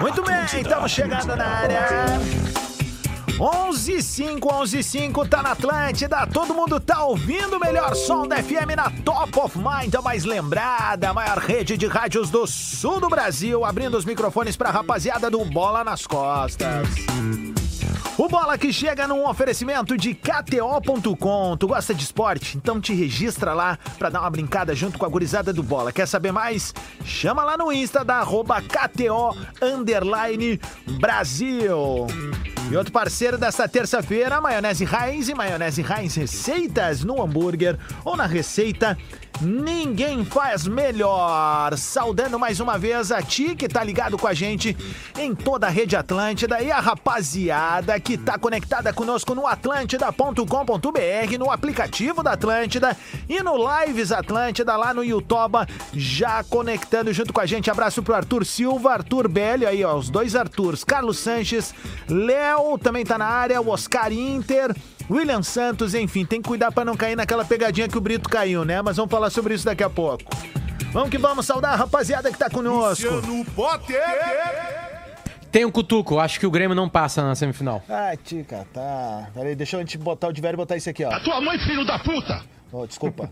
Muito bem, estamos chegando na área. 11 5 11 5 tá na Atlântida, todo mundo tá ouvindo o melhor som da FM na Top of Mind, a mais lembrada, a maior rede de rádios do sul do Brasil, abrindo os microfones pra rapaziada do Bola nas Costas. O Bola que chega num oferecimento de KTO.com. Tu gosta de esporte? Então te registra lá pra dar uma brincada junto com a gurizada do Bola. Quer saber mais? Chama lá no Insta da arroba KTO Brasil. E outro parceiro desta terça-feira, maionese Heinz e maionese Heinz receitas no hambúrguer ou na receita Ninguém faz melhor. Saudando mais uma vez a ti que tá ligado com a gente em toda a rede Atlântida e a rapaziada que tá conectada conosco no atlântida.com.br, no aplicativo da Atlântida e no Lives Atlântida lá no YouTube, já conectando junto com a gente. Abraço pro Arthur Silva, Arthur Belli, aí ó, os dois Arthurs, Carlos Sanches, Léo também tá na área, o Oscar Inter. William Santos, enfim, tem que cuidar pra não cair naquela pegadinha que o Brito caiu, né? Mas vamos falar sobre isso daqui a pouco. Vamos que vamos saudar a rapaziada que tá conosco. Luciano Potter. Tem um cutuco, acho que o Grêmio não passa na semifinal. Ah, tica, tá. Peraí, deixa eu te botar o de velho e botar isso aqui, ó. Tua mãe, filho da puta. Oh, desculpa.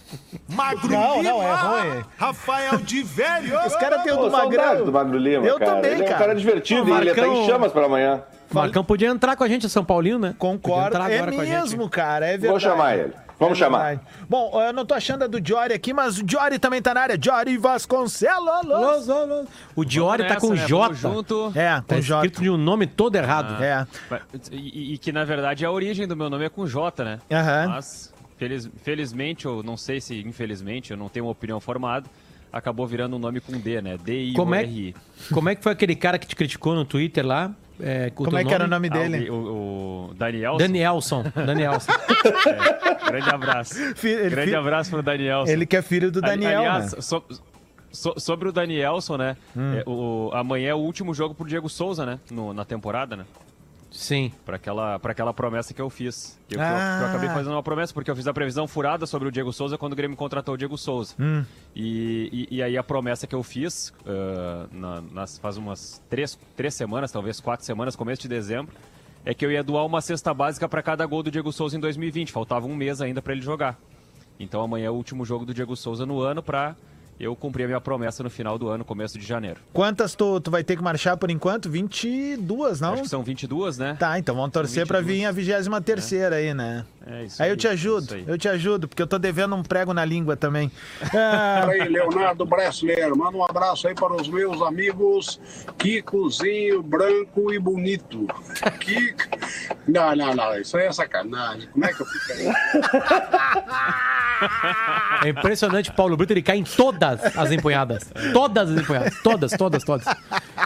Magro Não, Lima. não, é ruim. Rafael de Velho. Os caras têm o do Magrão. do Magro Lima, Eu cara. também, ele é cara. um cara divertido Pô, e ele tá Marcão- em chamas pra amanhã. O Marcão podia entrar com a gente, o São Paulino, né? Concordo. É agora com a gente. mesmo, cara. É verdade. Vou chamar ele. Vamos É chamar. Bom, eu não tô achando a do Jory aqui, mas o Jory também tá na área. Jory Vasconcelos. O Diori tá com né? J. Junto. É, Tá com J. escrito de um nome todo errado. É. E, e que na verdade a origem do meu nome é com J, né? Aham. Mas feliz- felizmente, ou não sei se infelizmente, eu não tenho uma opinião formada, acabou virando um nome com D, né? Como é, como é que foi aquele cara que te criticou no Twitter lá? É, com Como é que era o nome Ah, dele? o, o, o Danielson. Danielson. Danielson. Grande abraço. Fi- ele Grande abraço pro Danielson. Ele que é filho do Daniel, Aliás, né? so- so- sobre o Danielson, né? Hum. é, o, amanhã é o último jogo pro Diego Souza, né? No- na temporada, né? Sim. Pra aquela, pra aquela promessa que eu fiz. Que eu, que eu- Ah. que eu acabei fazendo uma promessa, porque eu fiz a previsão furada sobre o Diego Souza quando o Grêmio contratou o Diego Souza. Hum. E, e, e aí a promessa que eu fiz, ah, na- nas, faz umas três, três semanas, talvez quatro semanas, começo de dezembro, é que eu ia doar uma cesta básica para cada gol do Diego Souza em 2020. Faltava um mês ainda para ele jogar. Então amanhã é o último jogo do Diego Souza no ano para eu cumprir a minha promessa no final do ano, começo de janeiro. Quantas tu, tu vai ter que marchar por enquanto? 22, não? Acho que são 22, né? Tá, então vamos torcer pra vir a 23 terceira aí, né? É isso Aí eu aí, te ajudo, aí. eu te ajudo, porque eu tô devendo um prego na língua também. Ah, aí, Leonardo Bressler. Manda um abraço aí para os meus amigos Kikozinho, Branco e Bonito. Kiko. Não, não, não. Isso aí é sacanagem. Como é que eu fico aí? É impressionante o Paulo Brito, ele cai em todas as empunhadas. Todas as empunhadas. Todas, todas, todas.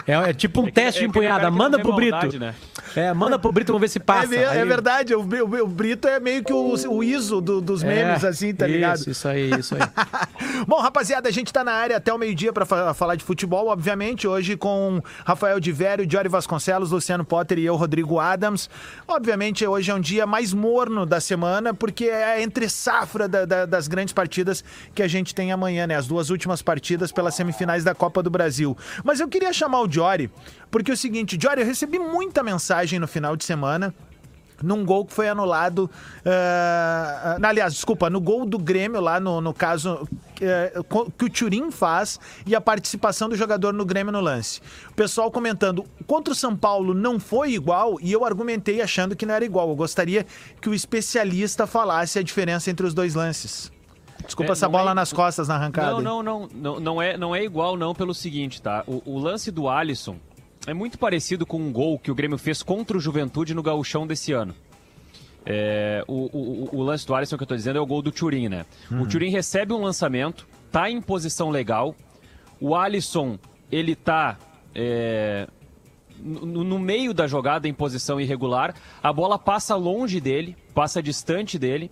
É, é tipo um teste de é empunhada. Manda pro Brito. maldade, né? É, manda pro Brito, vamos ver se passa. é, me- é Aí- verdade, o, Bri- o Brito é meio que o, o ISO do- dos É, memes, assim, tá ligado? Isso, isso aí, isso aí. Bom, rapaziada, a gente tá na área até o meio-dia pra fa- falar de futebol, obviamente, hoje com Rafael de Vério, Jory Vasconcelos, Luciano Potter e eu, Rodrigo Adams. Obviamente, hoje é um dia mais morno da semana, porque é entre safra da- da- das grandes partidas que a gente tem amanhã, né? As duas últimas partidas pelas semifinais da Copa do Brasil. Mas eu queria chamar o Jory, porque é o seguinte, Jory, eu recebi muita mensagem no final de semana num gol que foi anulado. ah, aliás, desculpa, no gol do Grêmio, lá no, no caso co- que o Turim faz e a participação do jogador no Grêmio no lance. O pessoal comentando, contra o São Paulo não foi igual e eu argumentei achando que não era igual. Eu gostaria que o especialista falasse a diferença entre os dois lances. Desculpa É, essa bola é- nas costas na arrancada. Não, não, não, não, não é, não é igual não pelo seguinte, tá? O, o lance do Alisson é muito parecido com um gol que o Grêmio fez contra o Juventude no gauchão desse ano. É, o, o- o- lance do Alisson que eu tô dizendo é o gol do Turim, né? O Turim recebe um lançamento, tá em posição legal. O Alisson, ele tá é, no, no meio da jogada em posição irregular. A bola passa longe dele, passa distante dele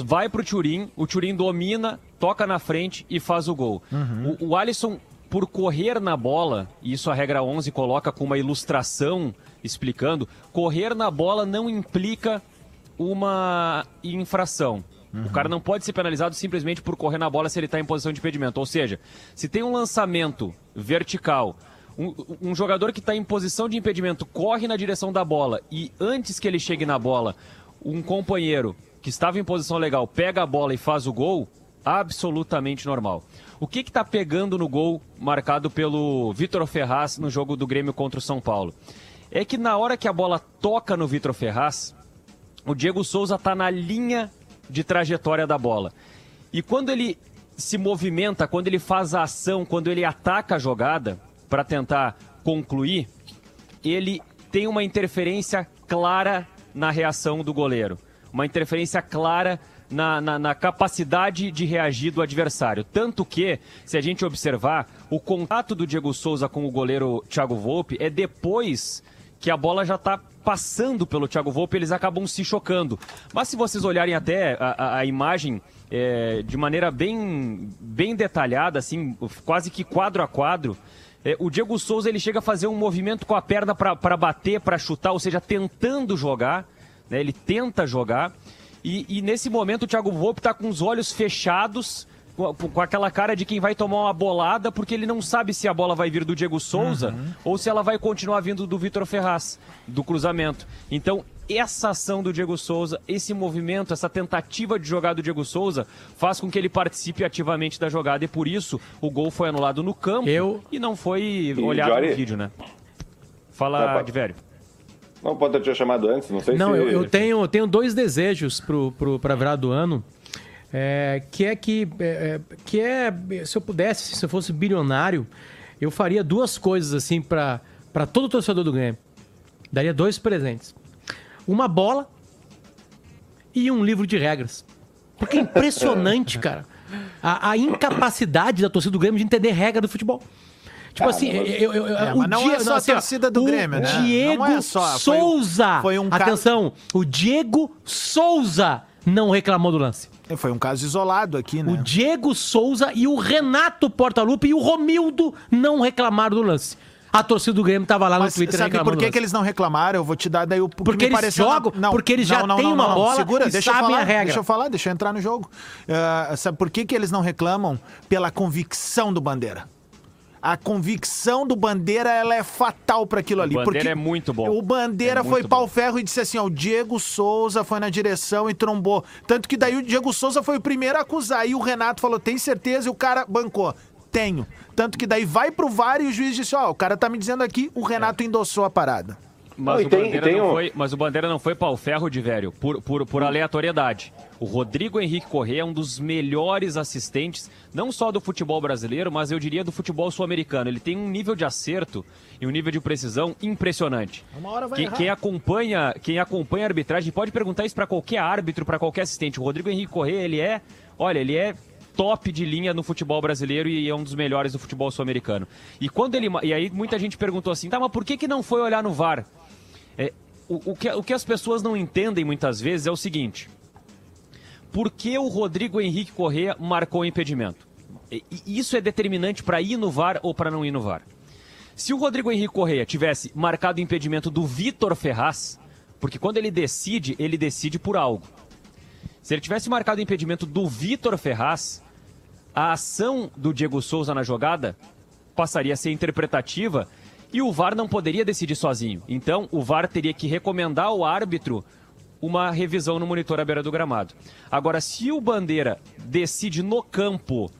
vai pro Turim, o Turim domina, toca na frente e faz o gol. O, o Alisson, por correr na bola, e isso a regra 11 coloca com uma ilustração explicando, correr na bola não implica uma infração. O cara não pode ser penalizado simplesmente por correr na bola se ele está em posição de impedimento. Ou seja, se tem um lançamento vertical, Um, um jogador que está em posição de impedimento corre na direção da bola e antes que ele chegue na bola, um companheiro que estava em posição legal pega a bola e faz o gol, absolutamente normal. O que está pegando no gol marcado pelo Vitor Ferraz no jogo do Grêmio contra o São Paulo? É que na hora que a bola toca no Vitor Ferraz, o Diego Souza está na linha de trajetória da bola. E quando ele se movimenta, quando ele faz a ação, quando ele ataca a jogada para tentar concluir, ele tem uma interferência clara na reação do goleiro. Uma interferência clara na, na, na, capacidade de reagir do adversário. Tanto que, se a gente observar, o contato do Diego Souza com o goleiro Thiago Volpe é depois que a bola já está passando pelo Thiago Volpe, eles acabam se chocando. Mas se vocês olharem até a, a, a imagem é, de maneira bem, bem detalhada, assim, quase que quadro a quadro, é, o Diego Souza ele chega a fazer um movimento com a perna para bater, para chutar, ou seja, tentando jogar. Né, ele tenta jogar. E, e, nesse momento o Thiago Volpe está com os olhos fechados, com, com, aquela cara de quem vai tomar uma bolada, porque ele não sabe se a bola vai vir do Diego Souza uhum. ou se ela vai continuar vindo do Vitor Ferraz, do cruzamento. Então, essa ação do Diego Souza, esse movimento, essa tentativa de jogar do Diego Souza, faz com que ele participe ativamente da jogada e por isso o gol foi anulado no campo Eu... e não foi olhado Jory... no vídeo, né? Fala, de velho. Não, pode ter chamado antes, não sei não, se... Não, eu, eu, tenho, eu tenho dois desejos pra virar do ano. É, que é que, é, que é, se eu pudesse, se eu fosse bilionário, eu faria duas coisas assim para todo torcedor do Grêmio. Daria dois presentes uma bola e um livro de regras. Porque é impressionante, cara, a, a incapacidade da torcida do Grêmio de entender regra do futebol. Tipo assim, eu, eu, eu, é, mas não é só assim, a torcida do Grêmio, né? Diego é só, Souza. Foi, um, foi um Atenção, o Diego Souza não reclamou do lance. É, foi um caso isolado aqui, né? O Diego Souza e o Renato Portaluppi e o Romildo não reclamaram do lance a torcida do Grêmio tava lá Mas no Twitter sabe por que, que eles não reclamaram? Eu vou te dar daí o porque eles jogam, não, porque eles já têm uma bola Segura, e deixa sabem eu falar, a regra. Deixa eu falar, deixa eu entrar no jogo. Uh, sabe por que, que eles não reclamam? Pela convicção do Bandeira a convicção do Bandeira ela é fatal para aquilo ali. O Bandeira é muito bom. O Bandeira é foi pau ferro e disse assim: ó, o Diego Souza foi na direção e trombou. Tanto que daí o Diego Souza foi o primeiro a acusar. E o Renato falou: tem certeza? E o cara bancou. Tenho. Tanto que daí vai pro VAR e o juiz disse: Ó, o cara tá me dizendo aqui, o Renato é. endossou a parada. Mas, não, o tem, tem não um... foi, mas o Bandeira não foi pau ferro de velho, por, por, por aleatoriedade. O Rodrigo Henrique Corrêa é um dos melhores assistentes, não só do futebol brasileiro, mas eu diria do futebol sul-americano. Ele tem um nível de acerto e um nível de precisão impressionante. Uma hora vai quem, quem acompanha, quem acompanha a arbitragem pode perguntar isso para qualquer árbitro, para qualquer assistente. O Rodrigo Henrique Corrêa, ele é, olha, ele é top de linha no futebol brasileiro e é um dos melhores do futebol sul-americano. E quando ele e aí muita gente perguntou assim, tá, mas por que que não foi olhar no VAR? É, o, o, que, o que as pessoas não entendem muitas vezes é o seguinte: por que o Rodrigo Henrique Correa marcou o impedimento? Isso é determinante para ir no VAR ou para não ir no VAR. Se o Rodrigo Henrique Correia tivesse marcado o impedimento do Vitor Ferraz, porque quando ele decide, ele decide por algo. Se ele tivesse marcado o impedimento do Vitor Ferraz, a ação do Diego Souza na jogada passaria a ser interpretativa e o VAR não poderia decidir sozinho. Então, o VAR teria que recomendar ao árbitro uma revisão no monitor à beira do gramado. Agora, se o Bandeira decide no campo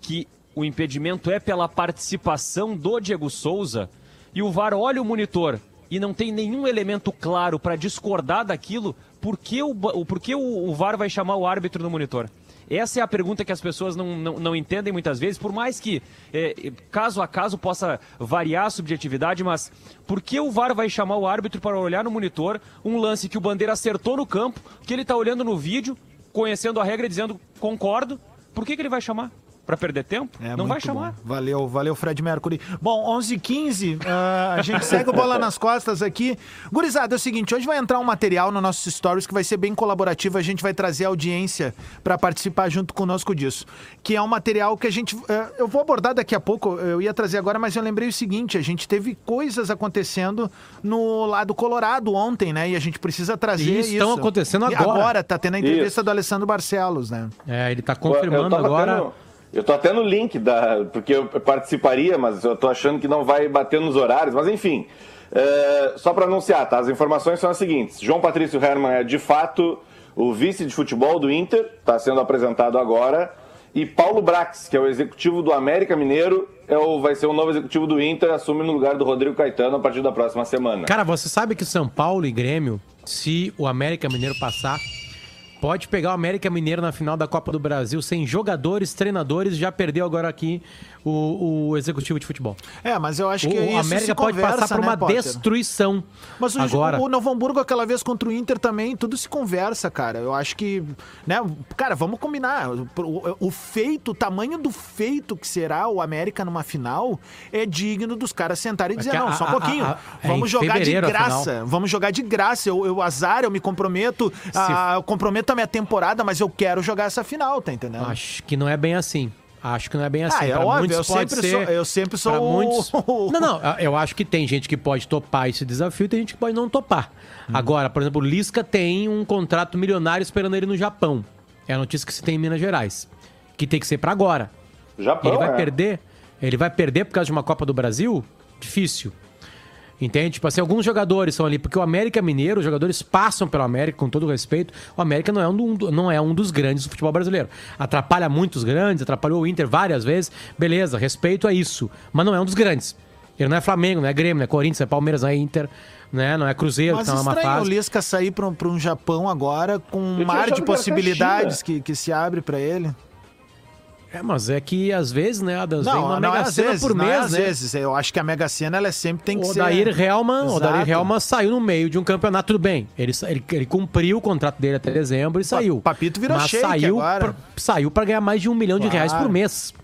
que o impedimento é pela participação do Diego Souza e o VAR olha o monitor e não tem nenhum elemento claro para discordar daquilo, por que, o, por que o, o VAR vai chamar o árbitro no monitor? Essa é a pergunta que as pessoas não, não, não entendem muitas vezes, por mais que é, caso a caso possa variar a subjetividade, mas por que o VAR vai chamar o árbitro para olhar no monitor um lance que o Bandeira acertou no campo, que ele está olhando no vídeo, conhecendo a regra e dizendo concordo? Por que, que ele vai chamar? Para perder tempo? É, não vai chamar. Bom. Valeu, valeu, Fred Mercury. Bom, 11h15, uh, ah, a gente segue o bola nas costas aqui. Gurizada, é o seguinte: hoje vai entrar um material no nossos stories que vai ser bem colaborativo. A gente vai trazer audiência para participar junto conosco disso. Que é um material que a gente. Uh, eu vou abordar daqui a pouco, eu ia trazer agora, mas eu lembrei o seguinte: a gente teve coisas acontecendo no lado colorado ontem, né? E a gente precisa trazer e isso. estão acontecendo agora. E agora, tá tendo a entrevista isso. do Alessandro Barcelos, né? É, ele tá confirmando agora. Tendo Eu tô até no link, da, porque eu participaria, mas eu tô achando que não vai bater nos horários. Mas enfim, é, só para anunciar, tá? As informações são as seguintes. João Patrício Herman é de fato o vice de futebol do Inter, está sendo apresentado agora. E Paulo Brax, que é o executivo do América Mineiro, é o, vai ser o novo executivo do Inter, assume no lugar do Rodrigo Caetano a partir da próxima semana. Cara, você sabe que São Paulo e Grêmio, se o América Mineiro passar, pode pegar o América Mineiro na final da Copa do Brasil sem jogadores, treinadores, já perdeu agora aqui o, o executivo de futebol. É, mas eu acho que O, isso América se pode conversa, passar por né, uma Potter? destruição. Mas o, agora. o Novo Hamburgo, aquela vez contra o Inter também, tudo se conversa, cara. Eu acho que, né, cara, vamos combinar. O, o- feito, o tamanho do feito que será o América numa final é digno dos caras sentarem e dizer, que não, a- só um pouquinho. a- a- é vamos em jogar de graça. Vamos jogar de graça. Eu, eu azar, eu me comprometo, a, eu comprometo a minha temporada, mas eu quero jogar essa final, tá entendendo? Acho que não é bem assim. Acho que não é bem assim. Ah, é Pra óbvio, muitos eu pode sempre ser. sou- eu sempre sou o- muitos... Não, não, eu acho que tem gente que pode topar esse desafio e tem gente que pode não topar. Hum. Agora, por exemplo, o Lisca tem um contrato milionário esperando ele no Japão. É a notícia que se tem em Minas Gerais. Que tem que ser pra agora. Japão, ele vai é. perder? Ele vai perder por causa de uma Copa do Brasil? Difícil. Entende? Tipo assim, alguns jogadores são ali, porque o América Mineiro, os jogadores passam pelo América, com todo respeito. O América não é um, do- não é um dos grandes do futebol brasileiro. Atrapalha muitos grandes, atrapalhou o Inter várias vezes. Beleza, respeito a isso. Mas não é um dos grandes. Ele não é Flamengo, não é Grêmio, não é Corinthians, não é Palmeiras, não é Inter, né? não é Cruzeiro, Mas que tá numa estranho o fase. Lisca sair para um, pra um Japão agora com um mar de possibilidades China. que, que se abre para ele. É, mas é que às vezes, né, Adams, vem Não, uma não é mega às cena vezes, por é mês, às né? vezes. Eu acho que a Mega Sena ela sempre tem que O ser. Dair Helman, o Dair. Helman saiu no meio de um campeonato, tudo bem. Ele, ele, ele cumpriu o contrato dele até dezembro e saiu. Papito virou Mas shake saiu agora. pra, saiu pra ganhar mais de um milhão de Claro. reais por mês.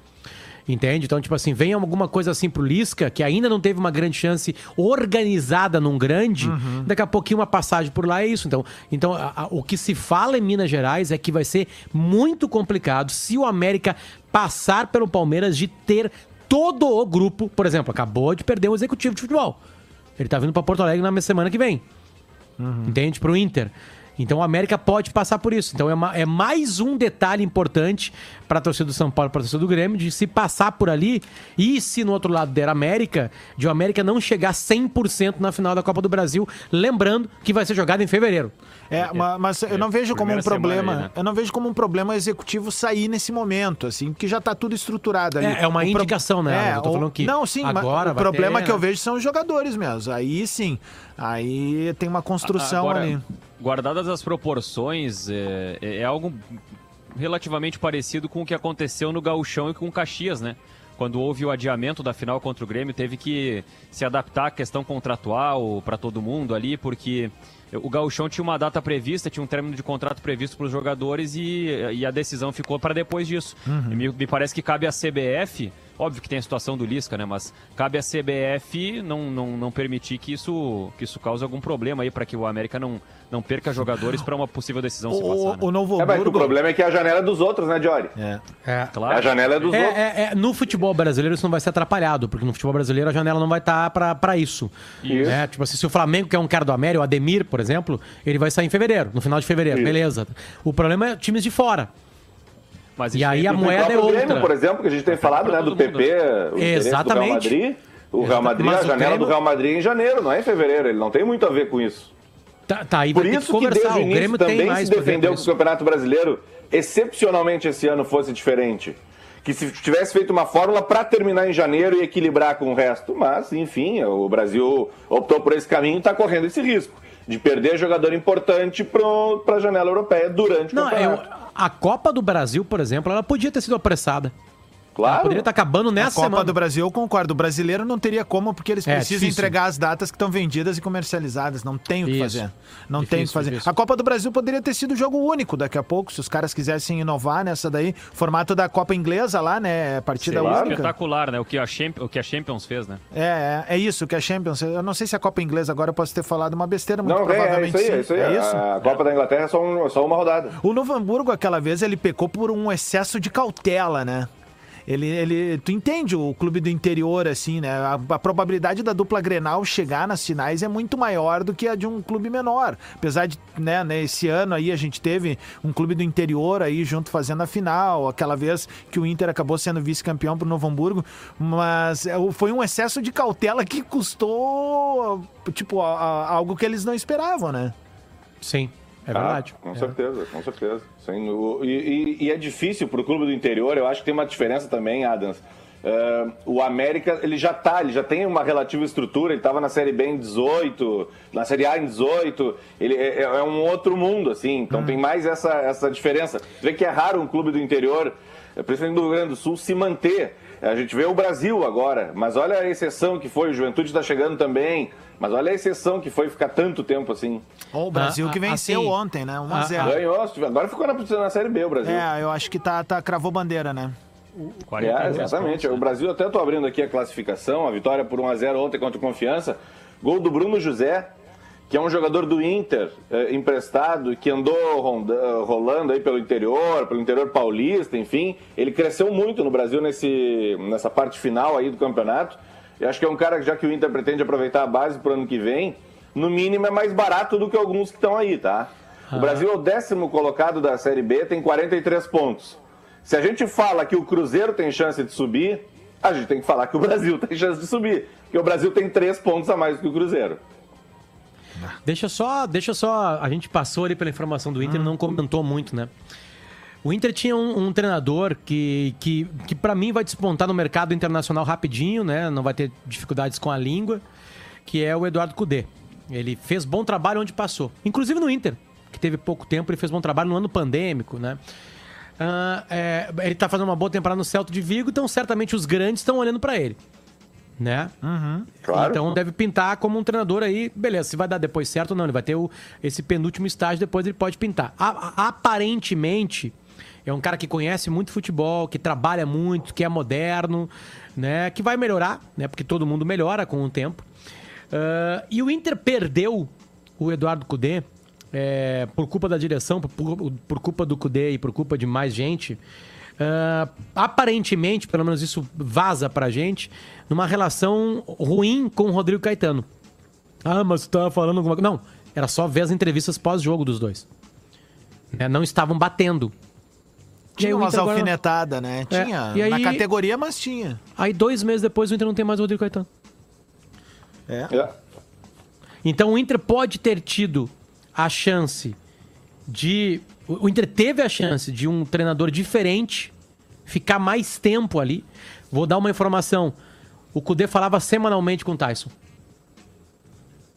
Entende? Então, tipo assim, vem alguma coisa assim pro Lisca, que ainda não teve uma grande chance organizada num grande, Uhum. daqui a pouquinho uma passagem por lá é isso. Então, então a- a- o que se fala em Minas Gerais é que vai ser muito complicado se o América passar pelo Palmeiras de ter todo o grupo. Por exemplo, acabou de perder um executivo de futebol. Ele tá vindo pra Porto Alegre na semana que vem. Entende? Pro Inter. Então o América pode passar por isso. Então é, ma- é mais um detalhe importante para a torcida do São Paulo, para a torcida do Grêmio, de se passar por ali e se no outro lado der América, de o América não chegar 100% na final da Copa do Brasil, lembrando que vai ser jogado em fevereiro. É, ma- mas eu não vejo como um problema. aí, né? Eu não vejo como um problema executivo sair nesse momento, assim, porque já tá tudo estruturado ali. É, é uma O pro- indicação, né? Eu tô falando que Não, sim, mas agora o problema ter, que eu né? vejo são os jogadores mesmo. Aí sim. Aí tem uma construção Agora, ali. Guardadas as proporções, é, é- é algo relativamente parecido com o que aconteceu no Gauchão e com o Caxias, né? Quando houve o adiamento da final contra o Grêmio, teve que se adaptar à questão contratual para todo mundo ali, porque o Gauchão tinha uma data prevista, tinha um término de contrato previsto para os jogadores e, e a decisão ficou para depois disso. E me, me parece que cabe à CBF, óbvio que tem a situação do Lisca, né? Mas cabe à CBF não, não, não permitir que isso, que isso cause algum problema aí para que o América não, não perca jogadores para uma possível decisão se O, passar. né? o Novo É, mas o Hamburgo. problema é que a janela é dos outros, né, Jory? É. É. Claro. A janela é dos É, outros. é, é, no futebol brasileiro isso não vai ser atrapalhado, porque no futebol brasileiro a janela não vai estar pra para isso. Isso. É, tipo assim, se o Flamengo quer um cara do América, o Ademir, por exemplo, ele vai sair em fevereiro, no final de fevereiro, Isso. beleza. O problema é times de fora. Mas E aí a O moeda é outra. Grêmio, por exemplo, que a gente tem falado, né, do PP, o Exatamente. do Real Madrid. O Real Madrid, Mas a o janela Grêmio- do Real Madrid é em janeiro, não é em fevereiro. Ele não tem muito a ver com isso. Tá, tá aí Por vai ter que isso que conversar. desde o o início Grêmio tem também mais se defendeu que o. Campeonato Brasileiro, excepcionalmente esse ano, fosse diferente. Que se tivesse feito uma fórmula para terminar em janeiro e equilibrar com o resto. Mas, enfim, o Brasil optou por esse caminho e está correndo esse risco de perder jogador importante para a janela europeia durante o Não, é, campeonato. a Copa do Brasil, por exemplo, ela podia ter sido apressada. Claro. poderia estar acabando A nessa Copa semana. do Brasil, eu concordo. O brasileiro não teria como, porque eles É, precisam difícil. entregar as datas que estão vendidas e comercializadas. Não tem o que Isso. fazer. Não Difícil, tem o que fazer. difícil. A Copa do Brasil poderia ter sido jogo único daqui a pouco, se os caras quisessem inovar nessa daí. Formato da Copa Inglesa lá, né? Partida Claro. única. Espetacular, né? O que, a Champions, o que a Champions fez, né? É, é, é isso que a Champions. Eu não sei se a Copa Inglesa agora eu posso ter falado uma besteira, muito Não, é, é provavelmente isso aí, sim. é isso aí. É isso? A Copa da Inglaterra é só, um- só uma rodada. O Novo Hamburgo, aquela vez, ele pecou por um excesso de cautela, né? Ele, ele, tu entende o clube do interior, assim, né? A, a probabilidade da dupla Grenal chegar nas finais é muito maior do que a de um clube menor. Apesar de, né, nesse ano aí a gente teve um clube do interior aí junto fazendo a final, aquela vez que o Inter acabou sendo vice-campeão pro Novo Hamburgo, mas é, foi um excesso de cautela que custou, tipo, a- a- algo que eles não esperavam, né? Sim, é Ah, verdade. Com É. certeza, com certeza. Sim, o- e, e- é difícil pro clube do interior, eu acho que tem uma diferença também, Adams. É, o América, ele já tá, ele já tem uma relativa estrutura, ele tava na Série B em 18, na Série A em 18, ele é, é um outro mundo, assim, então tem mais essa, essa diferença. Você vê que é raro um clube do interior, eh, principalmente do Rio Grande do Sul, se manter. A gente vê o Brasil agora, mas olha a exceção que foi, o Juventude está chegando também, mas olha a exceção que foi ficar tanto tempo assim. O Brasil Ah, que ah, venceu assim, ontem, né? 1 a ah, 0 Ganhou, agora ficou na, na Série B o Brasil. É, eu acho que tá, tá cravou bandeira, né? 43 É, exatamente. pontos, O Brasil, até estou abrindo aqui a classificação, a vitória por 1x0 ontem contra o Confiança. Gol do Bruno José, que é um jogador do Inter, eh, emprestado, que andou ronda- rolando aí pelo interior, pelo interior paulista, enfim. Ele cresceu muito no Brasil nesse, nessa parte final aí do campeonato. Eu acho que é um cara que, já que o Inter pretende aproveitar a base para o ano que vem, no mínimo é mais barato do que alguns que estão aí, tá? O Brasil é o décimo colocado da Série B, tem 43 pontos. Se a gente fala que o Cruzeiro tem chance de subir, a gente tem que falar que o Brasil tem chance de subir. Porque o Brasil tem três pontos a mais que o Cruzeiro. Deixa só, deixa só. A gente passou ali pela informação do Inter e não comentou muito, né? O Inter tinha um, um treinador que, que, que para mim vai despontar no mercado internacional rapidinho, né? Não vai ter dificuldades com a língua, que é o Eduardo Cudê. Ele fez bom trabalho onde passou. Inclusive no Inter, que teve pouco tempo, ele fez bom trabalho no ano pandêmico, né? Ah, é, ele tá fazendo uma boa temporada no Celto de Vigo, então certamente os grandes estão olhando para ele, né? Claro. Então deve pintar como um treinador aí, beleza, se vai dar depois certo ou não, ele vai ter o- esse penúltimo estágio, depois ele pode pintar. A- aparentemente, é um cara que conhece muito futebol, que trabalha muito, que é moderno, né? Que vai melhorar, né? Porque todo mundo melhora com o tempo. Ah, e o Inter perdeu o Eduardo Cudê é, por culpa da direção, por, por culpa do Cudê e por culpa de mais gente. Ah, aparentemente, pelo menos isso vaza pra gente, numa relação ruim com o Rodrigo Caetano. Ah, mas tu tava falando alguma coisa. Não, era só ver as entrevistas pós-jogo dos dois. Né, Não estavam batendo. Tinha umas agora- alfinetadas, né? É, Tinha. e aí- Na categoria, mas tinha. Aí dois meses depois o Inter não tem mais o Rodrigo Caetano. É. É. Então o Inter pode ter tido a chance de. O Inter teve a chance de um treinador diferente ficar mais tempo ali. Vou dar uma informação. O Cudê falava semanalmente com o Tyson.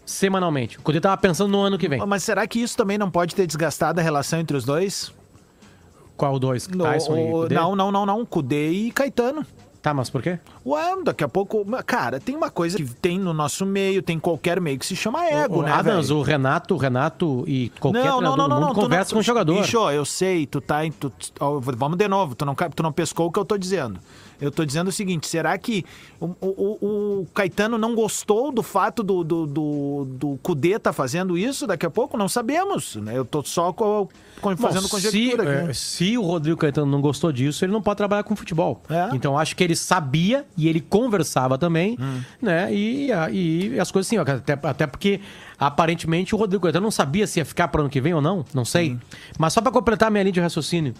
Semanalmente. O Cudê tava pensando no ano que vem. Mas será que isso também não pode ter desgastado a relação entre os dois? Qual dois? No- Tyson e o- Cudê? não, não, não, não. Cudê e Caetano. Tá, mas por quê? Ué, daqui a pouco. Cara, tem uma coisa que tem no nosso meio, tem qualquer meio que se chama ego, o né? Adams, o Renato, o Renato e qualquer treinador do mundo tu conversa tu- com o jogador. Bicho, eu sei, tu tá. em- Tu, vamos de novo, tu não, tu não pescou o que eu tô dizendo. Eu tô dizendo o seguinte: será que o, o- o- Caetano não gostou do fato do, do, do, do Cudê tá fazendo isso daqui a pouco? Não sabemos. Né? Eu tô só co- co- fazendo Bom, se, conjectura aqui. é, se o Rodrigo Caetano não gostou disso, ele não pode trabalhar com futebol. É. Então acho que ele sabia e ele conversava também, Hum. né? E, a- e as coisas assim, ó, até, até porque aparentemente o Rodrigo Caetano não sabia se ia ficar pro ano que vem ou não, não sei. Mas só pra completar minha linha de raciocínio,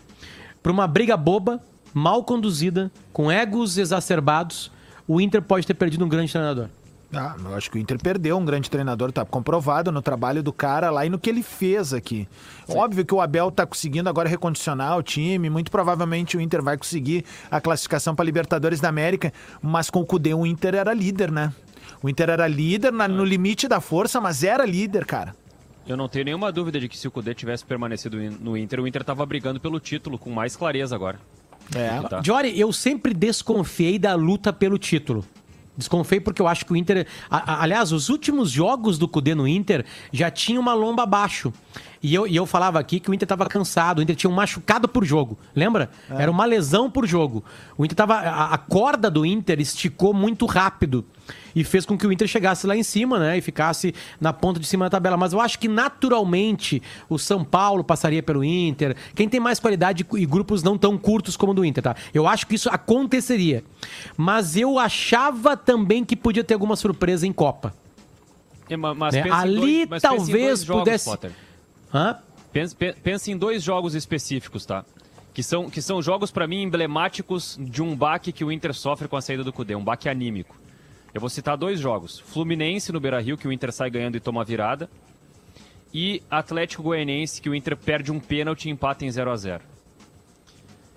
pra uma briga boba, mal conduzida, com egos exacerbados, o Inter pode ter perdido um grande treinador. Ah, eu acho que o Inter perdeu um grande treinador, tá comprovado no trabalho do cara lá e no que ele fez aqui. Óbvio que o Abel tá conseguindo agora recondicionar o time, muito provavelmente o Inter vai conseguir a classificação para Libertadores da América, mas com o Cudê o Inter era líder, né? O Inter era líder na- no limite da força, mas era líder, cara. Eu não tenho nenhuma dúvida de que se o Cudê tivesse permanecido no Inter, o Inter tava brigando pelo título com mais clareza agora. É. Tá. Jory, eu sempre desconfiei da luta pelo título. Desconfiei porque eu acho que o Inter. a- a- aliás, os últimos jogos do Cudê no Inter já tinha uma lomba abaixo. E eu, e eu falava aqui que o Inter tava cansado, o Inter tinha um machucado por jogo. Lembra? Era uma lesão por jogo. O Inter tava. A, a corda do Inter esticou muito rápido. E fez com que o Inter chegasse lá em cima, né? E ficasse na ponta de cima da tabela. Mas eu acho que naturalmente o São Paulo passaria pelo Inter. Quem tem mais qualidade e grupos não tão curtos como o do Inter, tá? Eu acho que isso aconteceria. Mas eu achava também que podia ter alguma surpresa em Copa. É, ma- Mas né? pensa em Ali dois- mas pensa em talvez dois jogos, pudesse. Potter. Hã? Pensa, pe- pensa em dois jogos específicos, tá? Que são, que são jogos, pra mim, emblemáticos de um baque que o Inter sofre com a saída do Cudê, um baque anímico. Eu vou citar dois jogos. Fluminense no Beira-Rio, que o Inter sai ganhando e toma a virada. E Atlético Goianiense, que o Inter perde um pênalti e empata em 0 a 0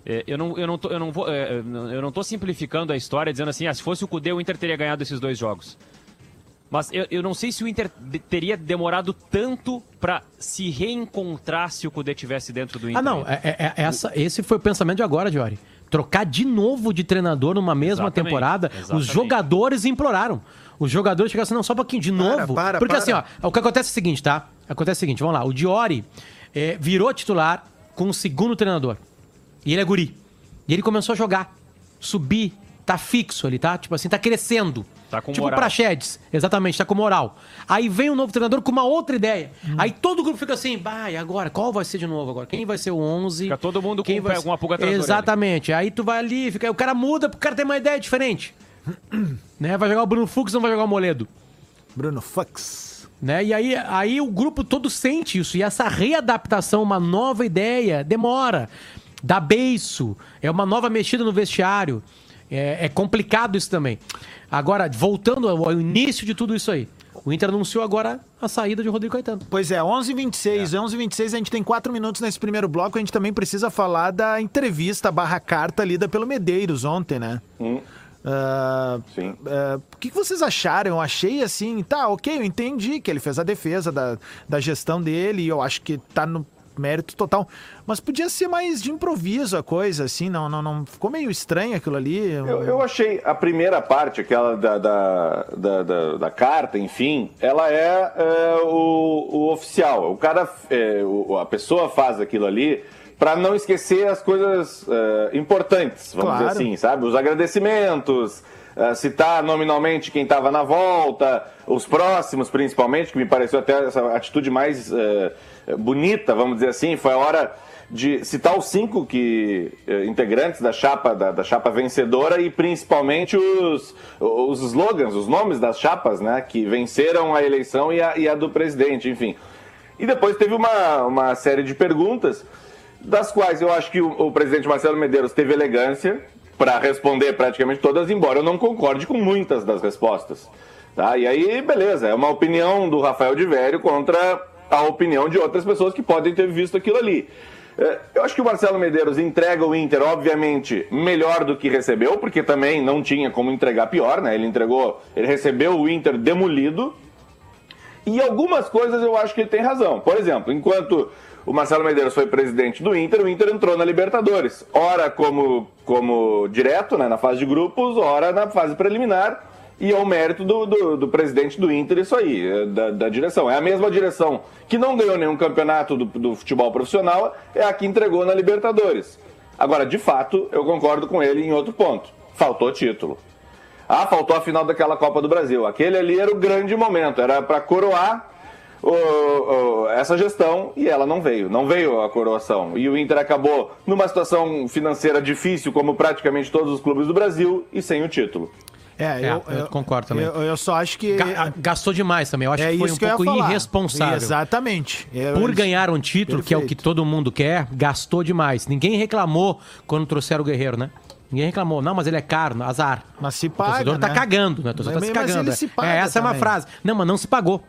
É, eu, não, eu, não tô, eu, não vou, é, eu não tô simplificando a história dizendo assim, ah, se fosse o Cudê, o Inter teria ganhado esses dois jogos. Mas eu, eu não sei se o Inter de- teria demorado tanto pra se reencontrar se o Cudê tivesse dentro do Inter. Ah, não. É, é- é- essa, esse foi o pensamento de agora, Diori. Trocar de novo de treinador numa mesma Exatamente, temporada, exatamente. os jogadores imploraram. Os jogadores chegaram assim, não, só um pouquinho, de novo. para, Porque para. assim, ó, o que acontece é o seguinte, tá? Acontece o seguinte, vamos lá. O Diori é, virou titular com o segundo treinador. E ele é guri. E ele começou a jogar, subir, tá fixo ali, tá? Tipo assim, tá crescendo. Tá com tipo moral. o Praxedes, exatamente, tá com moral. Aí vem um novo treinador com uma outra ideia. Hum. Aí todo o grupo fica assim, e agora? Qual vai ser de novo agora? Quem vai ser o 11? Fica todo mundo Quem com vai pé- ser- com uma pulga atrás. Exatamente. Aí tu vai ali, fica, o cara muda, o cara tem uma ideia diferente. né? Vai jogar o Bruno Fux, não vai jogar o Moledo. Bruno Fux. Né? E aí, aí o grupo todo sente isso. E essa readaptação, uma nova ideia, demora. Dá beiço. É uma nova mexida no vestiário. É, é complicado isso também. Agora, voltando ao, início de tudo isso aí. O Inter anunciou agora a saída de Rodrigo Caetano. Pois é, 11h26. 11h26, a gente tem quatro minutos nesse primeiro bloco. A gente também precisa falar da entrevista barra carta lida pelo Medeiros ontem, né? Hum, Ah, sim. ah, o que que vocês acharam? Eu achei assim, tá, ok, eu entendi que ele fez a defesa da, da gestão dele e eu acho que tá no mérito total. Mas podia ser mais de improviso a coisa, assim, não, não, não ficou meio estranho aquilo ali. Eu, eu achei a primeira parte, aquela da, da, da, da- da carta, enfim, ela é, é, o, o oficial. O cara, é, o- a pessoa faz aquilo ali para não esquecer as coisas é, importantes, vamos Claro. dizer assim, sabe? Os agradecimentos, é, citar nominalmente quem estava na volta, os próximos principalmente, que me pareceu até essa atitude mais é, bonita, vamos dizer assim, foi a hora de citar os cinco que, eh, integrantes da chapa, da, da chapa vencedora e principalmente os, os slogans, os nomes das chapas, né, que venceram a eleição e a, e a do presidente, enfim. E depois teve uma, uma série de perguntas, das quais eu acho que o, o presidente Marcelo Medeiros teve elegância para responder praticamente todas, embora eu não concorde com muitas das respostas. Tá? E aí, beleza, é uma opinião do Rafael de Vério contra a opinião de outras pessoas que podem ter visto aquilo ali. É, Eu acho que o Marcelo Medeiros entrega o Inter, obviamente, melhor do que recebeu, porque também não tinha como entregar pior, né? Ele entregou, ele recebeu o Inter demolido, e algumas coisas eu acho que ele tem razão. Por exemplo, enquanto o Marcelo Medeiros foi presidente do Inter, o Inter entrou na Libertadores. Ora como, como direto, né, na fase de grupos, ora na fase preliminar. E é o mérito do, do, do presidente do Inter, isso aí, é da, da direção. É a mesma direção que não ganhou nenhum campeonato do, do futebol profissional, é a que entregou na Libertadores. Agora, de fato, eu concordo com ele em outro ponto. Faltou título. Ah, faltou a final daquela Copa do Brasil. Aquele ali era o grande momento, era para coroar o- o- essa gestão e ela não veio, não veio a coroação. E o Inter acabou numa situação financeira difícil, como praticamente todos os clubes do Brasil, e sem o título. É, É, eu concordo também. Eu, eu só acho que. Ga- Gastou demais também. Eu acho é que foi um eu pouco irresponsável. Exatamente. É, Por eu- ganhar um título, que é o que Perfeito. todo mundo quer, gastou demais. Ninguém reclamou quando trouxeram o Guerreiro, né? Ninguém reclamou. Não, mas ele é caro, azar. Mas se O paga. torcedor tá né? cagando, né? O torcedor Mas- tá se mas cagando. ele se é. paga É, essa é uma também. frase. Não, mas não se pagou.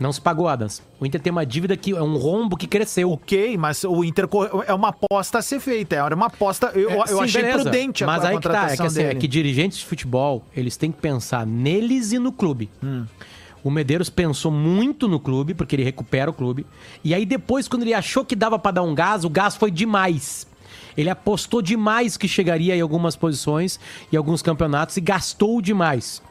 Não se pagou, Adams. O Inter tem uma dívida que é um rombo que cresceu. Ok, mas o Inter é uma aposta a ser feita. Era uma aposta. Eu, É, eu sim, achei beleza. prudente a, Mas a aí que tá, é que, assim, é que dirigentes de futebol, eles têm que pensar neles e no clube. Hum. O Medeiros pensou muito no clube, porque ele recupera o clube. E aí depois, quando ele achou que dava pra dar um gás, o gás foi demais. Ele apostou demais que chegaria em algumas posições e alguns campeonatos e gastou demais.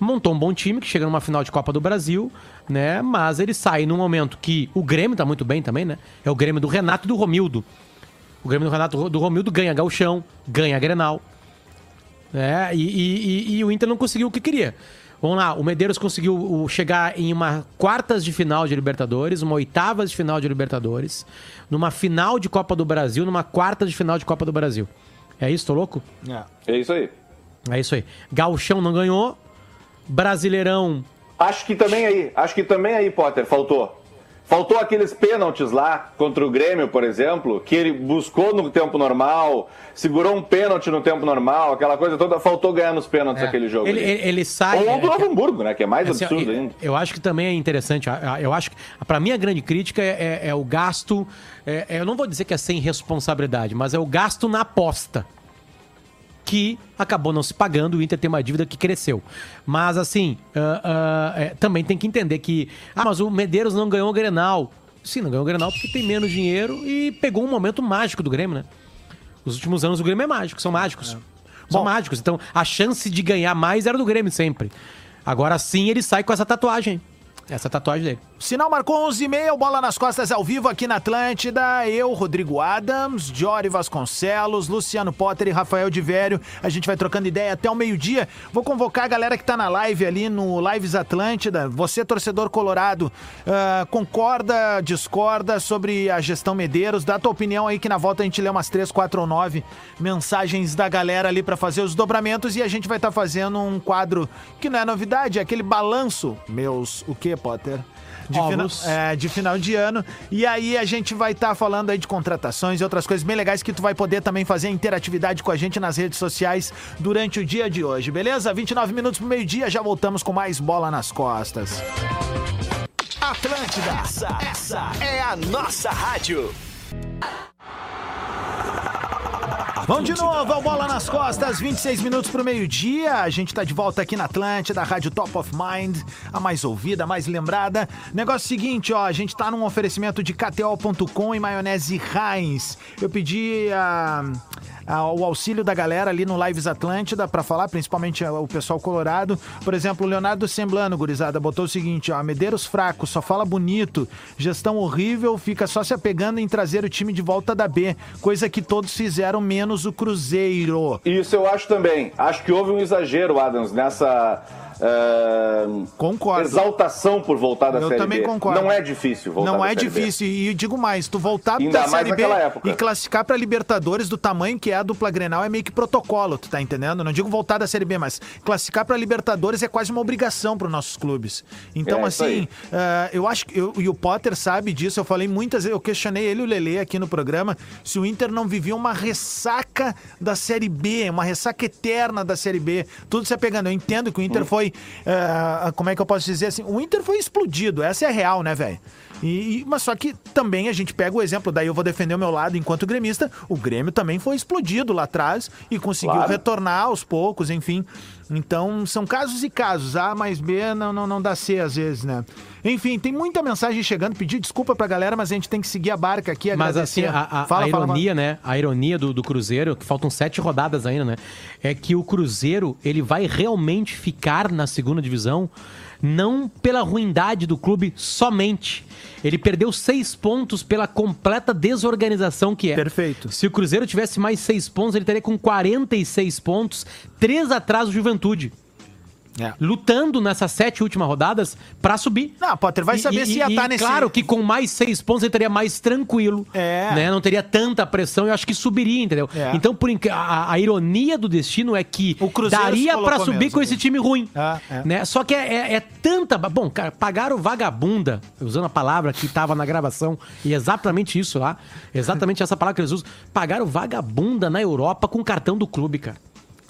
Montou um bom time que chega numa final de Copa do Brasil, né? Mas ele sai num momento que o Grêmio tá muito bem também, né? É o Grêmio do Renato e do Romildo. O Grêmio do Renato do Romildo ganha Gauchão, ganha Grenal. É, e, e- e- e o Inter não conseguiu o que queria. Vamos lá, o Medeiros conseguiu chegar em uma quartas de final de Libertadores, uma oitavas de final de Libertadores, numa final de Copa do Brasil, numa quartas de final de Copa do Brasil. É isso, tô louco? É isso aí. É isso aí. Gauchão não ganhou. Brasileirão. Acho que também aí, acho que também aí, Potter, faltou. Faltou aqueles pênaltis lá contra o Grêmio, por exemplo, que ele buscou no tempo normal, segurou um pênalti no tempo normal, aquela coisa toda, faltou ganhar nos pênaltis aquele jogo. Ele, ele, ele sai. Ou um do é, Hamburgo, né? Que é mais Assim, absurdo eu, ainda. eu acho que também é interessante. Eu acho que, para mim, a grande crítica é, é- é o gasto. é- é- eu não vou dizer que é sem responsabilidade, mas é o gasto na aposta. Que acabou não se pagando, o Inter tem uma dívida que cresceu. Mas, assim, ah, ah, é, também tem que entender que. Ah, mas o Medeiros não ganhou o Grenal. Sim, não ganhou o Grenal porque tem menos dinheiro e pegou um momento mágico do Grêmio, né? Os últimos anos do Grêmio é mágico, são mágicos. São mágicos. Então, a chance de ganhar mais era do Grêmio sempre. Agora sim ele sai com essa tatuagem. Essa tatuagem dele. Sinal marcou 11 e meia, bola nas costas ao vivo aqui na Atlântida. Eu, Rodrigo Adams, Jory Vasconcelos, Luciano Potter e Rafael de Vério. A gente vai trocando ideia até o meio-dia. Vou convocar a galera que tá na live ali no Lives Atlântida. Você, torcedor colorado, ah, concorda, discorda sobre a gestão Medeiros? Dá tua opinião aí que na volta a gente lê umas 3, 4 ou 9 mensagens da galera ali pra fazer os dobramentos e a gente vai estar fazendo um quadro que não é novidade, é aquele balanço. Meus, o que, Potter? De, fina- é, de final de ano. E aí a gente vai estar falando aí de contratações e outras coisas bem legais que tu vai poder também fazer interatividade com a gente nas redes sociais durante o dia de hoje, beleza? 29 minutos pro meio-dia, já voltamos com mais bola nas costas. Atlântida, essa, essa é a nossa rádio. Vamos de novo, ao Bola nas Costas, 26 minutos pro meio-dia. A gente tá de volta aqui na Atlântida, Rádio Top of Mind, a mais ouvida, a mais lembrada. Negócio seguinte, ó, a gente tá num oferecimento de KTO.com e maionese Heinz. Eu pedi a. a- o auxílio da galera ali no Lives Atlântida pra falar, principalmente o pessoal colorado. Por exemplo, o Leonardo Semblano, gurizada, botou o seguinte, ó, Medeiros fraco, só fala bonito, gestão horrível, fica só se apegando em trazer o time de volta da B, coisa que todos fizeram menos o Cruzeiro. Isso eu acho também. Acho que houve um exagero, Adams, nessa eh, Concordo. exaltação por voltar da Eu Série também B. concordo. Não é difícil voltar Não da é Série B. difícil. E digo mais, tu voltar Ainda da Série B época. e classificar pra Libertadores do tamanho que é a dupla Grenal é meio que protocolo, tu tá entendendo? Não digo voltar da Série B, mas classificar pra Libertadores é quase uma obrigação pros nossos clubes. Então, É, assim, ah, eu acho que... eu- e o Potter sabe disso, eu falei muitas vezes, eu questionei ele e o Lele aqui no programa, se o Inter não vivia uma ressaca da Série B, uma ressaca eterna da Série B. Tudo se apegando. Eu entendo que o Hum. Inter foi... ah, como é que eu posso dizer assim? O Inter foi explodido, essa é real, né, velho? E- mas só que também a gente pega o exemplo, daí eu vou defender o meu lado enquanto gremista. O Grêmio também foi explodido lá atrás e conseguiu Claro. retornar aos poucos, enfim. Então são casos e casos. A mais B não, não, não dá C às vezes, né? Enfim, tem muita mensagem chegando. Pedir desculpa pra galera, mas a gente tem que seguir a barca aqui. Mas assim, a, a- Fala, a fala, ironia, né? A ironia do, do Cruzeiro, que faltam sete rodadas ainda, né? É que o Cruzeiro, ele vai realmente ficar na segunda divisão, não pela ruindade do clube somente. Ele perdeu seis pontos pela completa desorganização que é. Perfeito. Se o Cruzeiro tivesse mais seis pontos, ele estaria com 46 pontos, três atrás do Juventude. É. Lutando nessas sete últimas rodadas pra subir. Não, Potter, vai saber se ia estar nesse- Claro que com mais seis pontos ele estaria mais tranquilo. É. Né? Não teria tanta pressão e eu acho que subiria, entendeu? É. Então, por a, a ironia do destino é que daria pra colocou subir mesmo, com esse time ruim. É, é. Né? Só que é, é- é tanta. Bom, cara, pagaram vagabunda, usando a palavra que estava na gravação, e exatamente isso lá. Exatamente essa palavra que eles usam. Pagaram vagabunda na Europa com o cartão do clube, cara.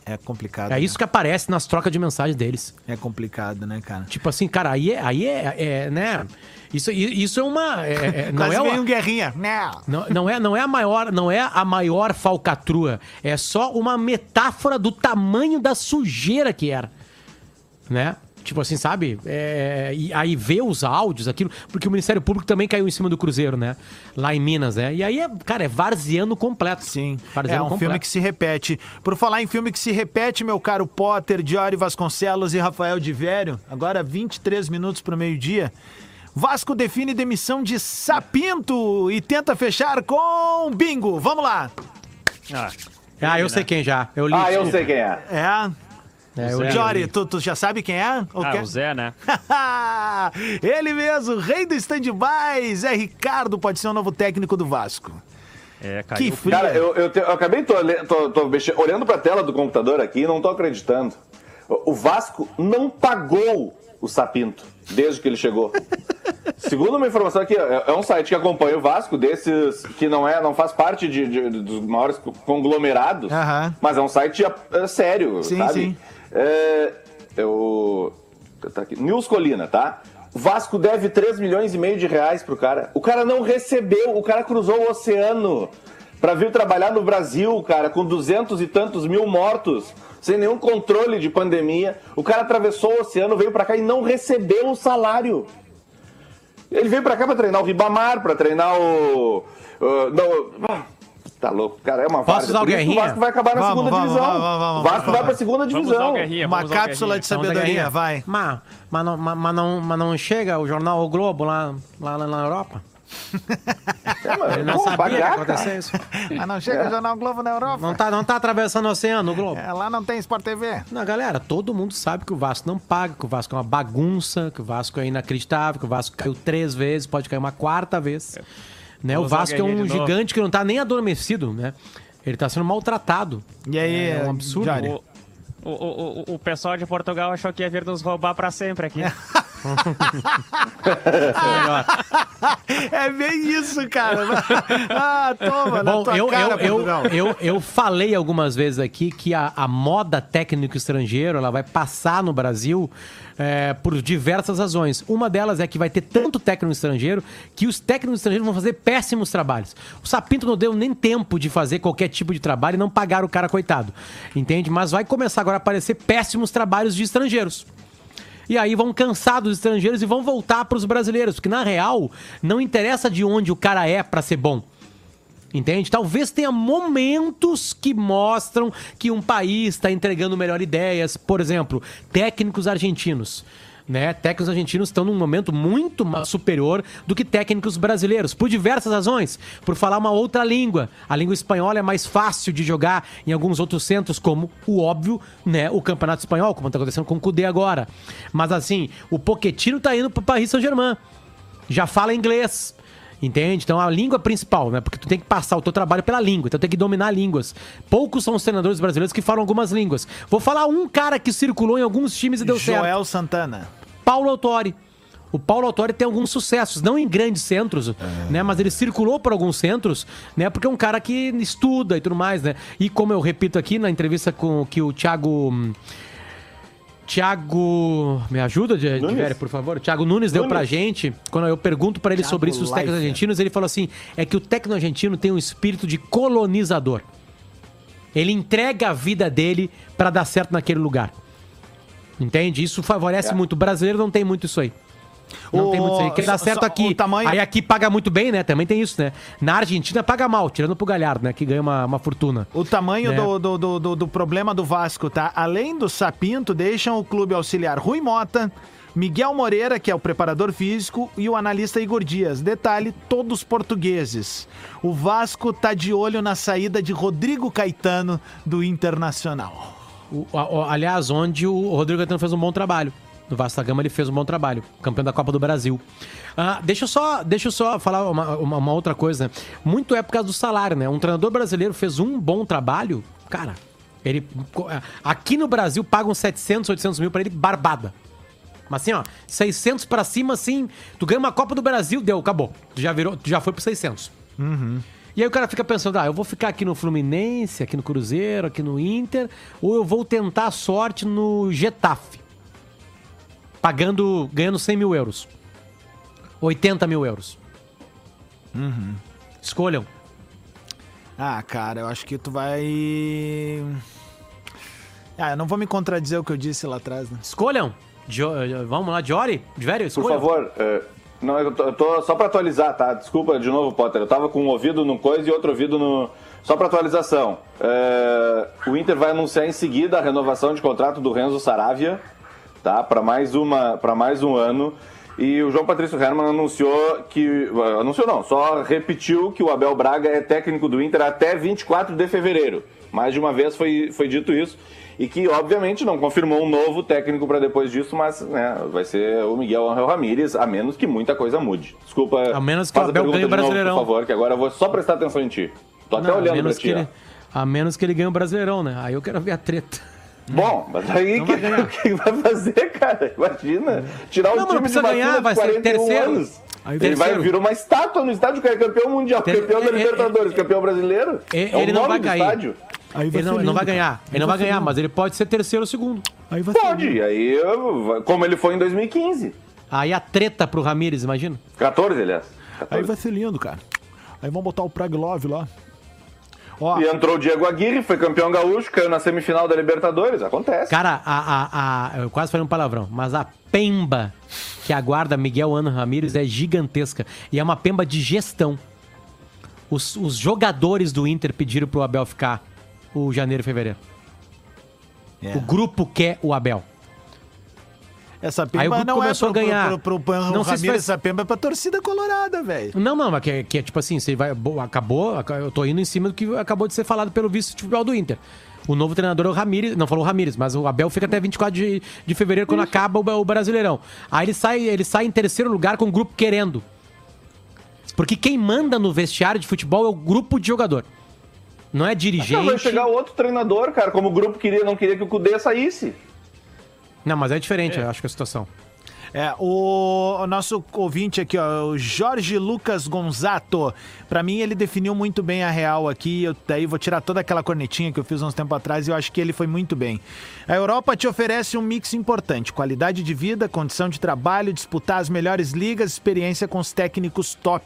É complicado. É né? isso que aparece nas trocas de mensagens deles. É complicado, né, cara? Tipo assim, cara, aí é, aí é, é, né? Isso, isso é uma. é- é- não, é uma um guerrinha. Não. não, não é, não é a maior, não é a maior falcatrua. É só uma metáfora do tamanho da sujeira que era, né? Tipo assim, sabe? É, e aí vê os áudios, aquilo. Porque o Ministério Público também caiu em cima do Cruzeiro, né? Lá em Minas, né? E aí, é, cara, é varziano completo. Sim, é Varziano um completo. filme que se repete. Por falar em filme que se repete, meu caro Potter, Diori Vasconcelos e Rafael de Vério, agora 23 minutos pro meio-dia. Vasco define demissão de Sapinto e tenta fechar com Bingo. Vamos lá. Ah, Ah, eu sei quem já. Eu li. Ah, eu sei quem é. É. É, Zé. li. Diori, tu, tu já sabe quem é? Ou ah, quer- o Zé, né? Ele mesmo, rei do stand-by, Zé Ricardo pode ser o novo técnico do Vasco. É, Que caiu. frio. Cara, eu, eu, te- eu acabei tô, tô, tô mexe- olhando pra tela do computador aqui e não tô acreditando. O, o Vasco não pagou o Sapinto desde que ele chegou. Segundo uma informação aqui, é, é um site que acompanha o Vasco, desses que não é, não faz parte de, de- dos maiores conglomerados, mas é um site é, sério, Sim, sabe? sim. É, eu, tá aqui, News Colina, tá? O Vasco deve 3 milhões e meio de reais pro cara. O cara não recebeu, o cara cruzou o oceano pra vir trabalhar no Brasil, cara, com duzentos e tantos mil mortos, sem nenhum controle de pandemia. O cara atravessou o oceano, veio pra cá e não recebeu o salário. Ele veio pra cá pra treinar o Ribamar, pra treinar o. o- não, ah, tá louco, cara, é uma Posso usar o que o Guerrinha? Vasco vai acabar na Vamos, segunda vamos, divisão. vamos, vamos, vamos, o Vasco vamos. vai pra segunda divisão. Guerrinha, Uma cápsula de Guerrinha. Sabedoria, Guerrinha. vai. Mas, mas, não, mas, mas não, mas não chega o jornal O Globo lá, lá, lá na Europa? É, mano, Ele não pô, sabia que pagar, acontecer isso. Ah, não chega o Jornal Globo na Europa? Não tá, não tá atravessando o oceano, o Globo. É, lá não tem Sport TV. Não, galera, todo mundo sabe que o Vasco não paga, que o Vasco é uma bagunça, que o Vasco é inacreditável, que o Vasco caiu três vezes, pode cair uma quarta vez. Né? O Vamos usar o Vasco é um gigante que não tá nem adormecido, né? Ele tá sendo maltratado. E aí, É um absurdo. Diori? O, o, o, o- o pessoal de Portugal achou que ia vir nos roubar pra sempre aqui. É bem isso, cara. ah, toma, Bom, eu, cara, eu, eu, eu, eu falei algumas vezes aqui que a, a moda técnico estrangeiro ela vai passar no Brasil é, por diversas razões. Uma delas é que vai ter tanto técnico estrangeiro que os técnicos estrangeiros vão fazer péssimos trabalhos. O Sapinto não deu nem tempo de fazer qualquer tipo de trabalho e não pagaram o cara, coitado. Entende? Mas vai começar agora a aparecer péssimos trabalhos de estrangeiros. E aí vão cansar dos estrangeiros e vão voltar para os brasileiros, porque na real não interessa de onde o cara é para ser bom. Entende? Talvez tenha momentos que mostram que um país está entregando melhor ideias. Por exemplo, técnicos argentinos. Né? Técnicos argentinos estão num momento muito superior do que técnicos brasileiros, por diversas razões. Por falar uma outra língua. A língua espanhola é mais fácil de jogar em alguns outros centros, como o óbvio, né? O Campeonato Espanhol, como está acontecendo com o Cudê agora. Mas assim, o Poquetino tá indo para Paris Saint-Germain. Já fala inglês. Entende? Então a língua principal, né? Porque tu tem que passar o teu trabalho pela língua, então tem que dominar línguas. Poucos são os treinadores brasileiros que falam algumas línguas. Vou falar um cara que circulou em alguns times e deu certo. Joel Santana. Paulo Autori. O Paulo Autori tem alguns sucessos, não em grandes centros, né? Mas ele circulou por alguns centros, né? Porque é um cara que estuda e tudo mais, né? E como eu repito aqui na entrevista com que o Thiago. hum, Thiago. Me ajuda, Nunes? Vera, por favor? O Thiago Nunes, deu Nunes. pra gente. Quando eu pergunto pra ele Thiago sobre isso, os técnicos argentinos, ele falou assim: é que o técnico argentino tem um espírito de colonizador. Ele entrega a vida dele pra dar certo naquele lugar. Entende? Isso favorece É. muito. O brasileiro não tem muito isso aí. Não O- tem muito isso aí. Quer dar certo aqui. tamanho- Aí aqui paga muito bem, né? Também tem isso, né? Na Argentina paga mal, tirando pro Galhardo, né? Que ganha uma, uma fortuna. O tamanho Né? do, do, do, do- do problema do Vasco, tá? Além do Sapinto, deixam o clube auxiliar Rui Mota, Miguel Moreira, que é o preparador físico, e o analista Igor Dias. Detalhe, todos portugueses. O Vasco tá de olho na saída de Rodrigo Caetano do Internacional. O- a- aliás, onde o Rodrigo Caetano fez um bom trabalho. No Vasco da Gama ele fez um bom trabalho. Campeão da Copa do Brasil. Ah, deixa, eu só, deixa eu só falar uma, uma- uma outra coisa. né? Muito é por causa do salário, né? Um treinador brasileiro fez um bom trabalho, cara. Ele, aqui no Brasil pagam 700, 800 mil pra ele, barbada. Mas assim, ó, 600 pra cima, assim, tu ganha uma Copa do Brasil, deu, acabou. Tu já, virou, tu já foi pro 600. E aí o cara fica pensando, ah, eu vou ficar aqui no Fluminense, aqui no Cruzeiro, aqui no Inter, ou eu vou tentar a sorte no Getafe. Pagando, ganhando 100 mil euros. 80 mil euros. Escolham. Ah, cara, eu acho que tu vai. Ah, eu não vou me contradizer o que eu disse lá atrás, né? Escolham. Dio- eh, vamos lá, Diori? De velho? Por favor, é, não, eu tô, eu tô- só pra atualizar, tá? Desculpa de novo, Potter. Eu tava com um ouvido no coisa e outro ouvido no. Só pra atualização. É, o Inter vai anunciar em seguida a renovação de contrato do Renzo Saravia, tá? Para mais uma, para mais um ano. E o João Patrício Herman anunciou que. Anunciou não, só repetiu que o Abel Braga é técnico do Inter até 24 de fevereiro. Mais de uma vez foi, foi dito isso. E que, obviamente, não confirmou um novo técnico para depois disso, mas né, vai ser o Miguel Angel Ramírez, a menos que muita coisa mude. Desculpa. A menos que o Abel ganhe o de novo, Brasileirão. por favor, que agora eu vou só prestar atenção em ti. Tô até Não, olhando pra ti. ele, a menos que ele ganhe o Brasileirão, né? Aí eu quero ver a treta. Bom, mas aí Não que, o que vai fazer, cara? Imagina. Tirar o Não, não time de ganhar, vai ser 41 terceiro. anos. Aí Ele vai terceiro. vir uma estátua no estádio, que é campeão mundial, Ter- campeão da é- é- Libertadores, campeão brasileiro. É- É o ele não vai cair. estádio. Aí vai Ele não, ele não vai ganhar. cara. Ele não vai ser ganhar, lindo. mas ele pode ser terceiro ou segundo. Aí vai. Pode, aí eu- como ele foi em 2015. Aí a treta pro Ramires, imagina. 14, aliás. Aí 14. vai ser lindo, cara. Aí vamos botar o Prague Love lá. Ó, E entrou o Diego Aguirre, foi campeão gaúcho, caiu na semifinal da Libertadores, acontece. Cara, a, a, a- eu quase falei um palavrão, mas a pemba que aguarda Miguel Ano Ramírez é gigantesca. E é uma pemba de gestão. Os, os jogadores do Inter pediram pro Abel ficar o janeiro e fevereiro. É. O grupo quer o Abel. essa pemba não é começou pro, a ganhar. pro, pro, pro, pro Não sei se vai- essa pemba é pra torcida colorada, velho. Não, não, mas que, é- que é tipo assim, você vai. bo- Acabou, aca- eu tô indo em cima do que acabou de ser falado pelo vice de futebol do Inter. O novo treinador é o Ramires, não falou o Ramires, mas o Abel fica até 24 de, de fevereiro quando acaba o, o Brasileirão. Aí ele sai, ele sai em terceiro lugar com o grupo querendo. Porque quem manda no vestiário de futebol é o grupo de jogador. Não é dirigente. vai chegar outro treinador, cara, como o grupo queria, não queria que o Cudê saísse. Não, mas é diferente, eu acho que a situação. É, o, o nosso ouvinte aqui, ó, o Jorge Lucas Gonzato. Pra mim, ele definiu muito bem a real aqui. Eu daí vou tirar toda aquela cornetinha que eu fiz uns tempo atrás e eu acho que ele foi muito bem. A Europa te oferece um mix importante: qualidade de vida, condição de trabalho, disputar as melhores ligas, experiência com os técnicos top.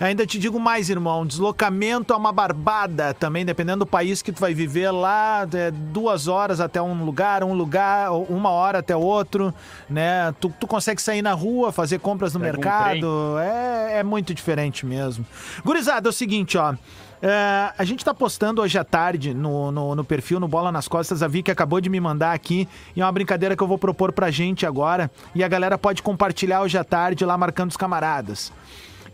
Ainda te digo mais, irmão, deslocamento é uma barbada também, dependendo do país que tu vai viver lá, é duas horas até um lugar, um lugar, uma hora até outro, né? Tu, tu consegue sair na rua, fazer compras no Pega um mercado, é, é muito diferente mesmo. Gurizada, é o seguinte, ó. é, a gente tá postando hoje à tarde no, no, no perfil, no Bola nas Costas, a Vicky acabou de me mandar aqui, e é uma brincadeira que eu vou propor pra gente agora, e a galera pode compartilhar hoje à tarde lá marcando os camaradas.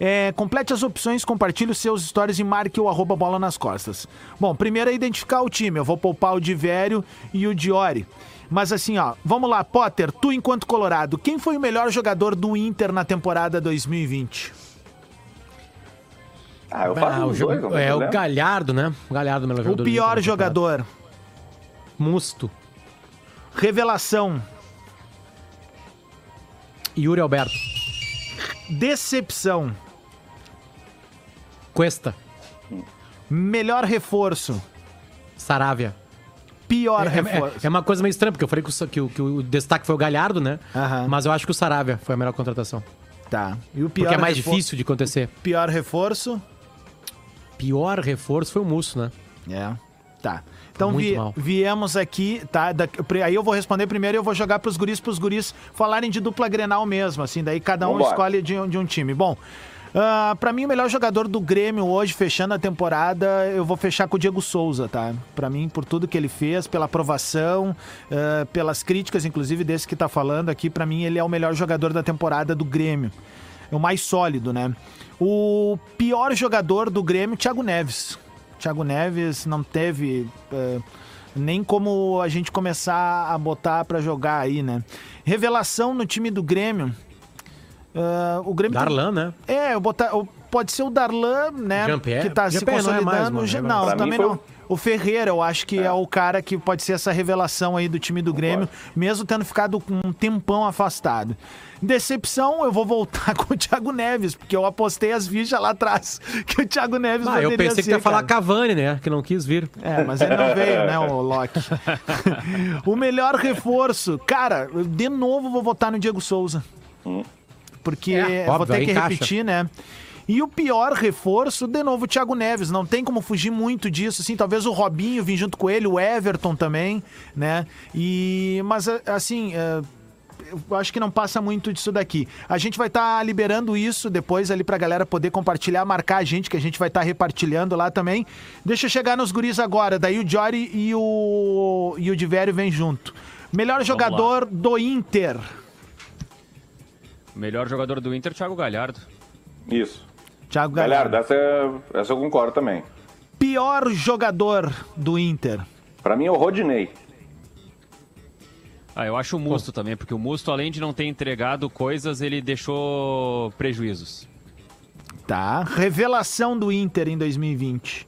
É, complete as opções, compartilhe os seus stories e marque o arroba bola nas costas. Bom, primeiro é identificar o time. Eu vou poupar o Divério e o Diori. Mas assim, ó, vamos lá, Potter, tu enquanto Colorado, quem foi o melhor jogador do Inter na temporada 2020? Ah, eu Ah, faço o os jogo- dois, é o. Galhardo, né? O Galhardo, o melhor O jogador. do pior jogador, Musto. revelação, Yuri Alberto. decepção, Cuesta. melhor reforço, Saravia. pior É, reforço. é- é uma coisa meio estranha, porque eu falei que o, que o- que o destaque foi o Galhardo, né? Aham. Mas eu acho que o Saravia foi a melhor contratação. Tá. E o pior Porque é mais refor- difícil de acontecer. Pior reforço? Pior reforço foi o Musso, né? É. Tá. Então Muito vi- viemos aqui, tá? Da- aí eu vou responder primeiro e eu vou jogar pros guris, pros guris falarem de dupla Grenal mesmo, assim, daí cada um Vambora. escolhe de, de um time. Bom, ah, pra mim o melhor jogador do Grêmio hoje, fechando a temporada, eu vou fechar com o Diego Souza, tá? Pra mim, por tudo que ele fez, pela aprovação, ah, pelas críticas, inclusive desse que tá falando aqui, pra mim ele é o melhor jogador da temporada do Grêmio. É o mais sólido, né? O pior jogador do Grêmio, Thiago Neves. Thiago Neves não teve eh, nem como a gente começar a botar pra jogar aí, né? Revelação no time do Grêmio. Ah, o Grêmio tem- Darlan, né? é, eu botar, pode ser o Darlan, né? Que tá se Jean-Pierre não é mais, consolidando. mano, é não, mim também foi não. O Ferreira, eu acho que é. o cara que pode ser essa revelação aí do time do Grêmio, mesmo tendo ficado com um tempão afastado. Decepção, eu vou voltar com o Thiago Neves, porque eu apostei as fichas lá atrás que o Thiago Neves Ah, eu pensei que ser, tu ia falar. Cavani, né? Que não quis vir. É, mas ele não veio, né, o Loki. o melhor reforço. Cara, de novo vou votar no Diego Souza. Porque É, vou óbvio, ter aí que encaixa. repetir, né? E o pior reforço, de novo, o Thiago Neves. Não tem como fugir muito disso, assim. Talvez o Robinho vim junto com ele, o Everton também, né? E... Mas, assim... é, eu acho que não passa muito disso daqui. A gente vai estar liberando isso depois ali pra galera poder compartilhar, marcar a gente, que a gente vai estar repartilhando lá também. Deixa eu chegar nos guris agora, daí o Jory e o, e o Divério vem junto. Melhor jogador do Inter. Melhor jogador do Inter, Thiago Galhardo. Isso. Thiago Galhardo. Galhardo, essa, essa eu concordo também. Pior jogador do Inter. Pra mim é o Rodinei. Ah, eu acho o Musto também, porque o Musto, além de não ter entregado coisas, ele deixou prejuízos. Tá. Revelação do Inter em 2020.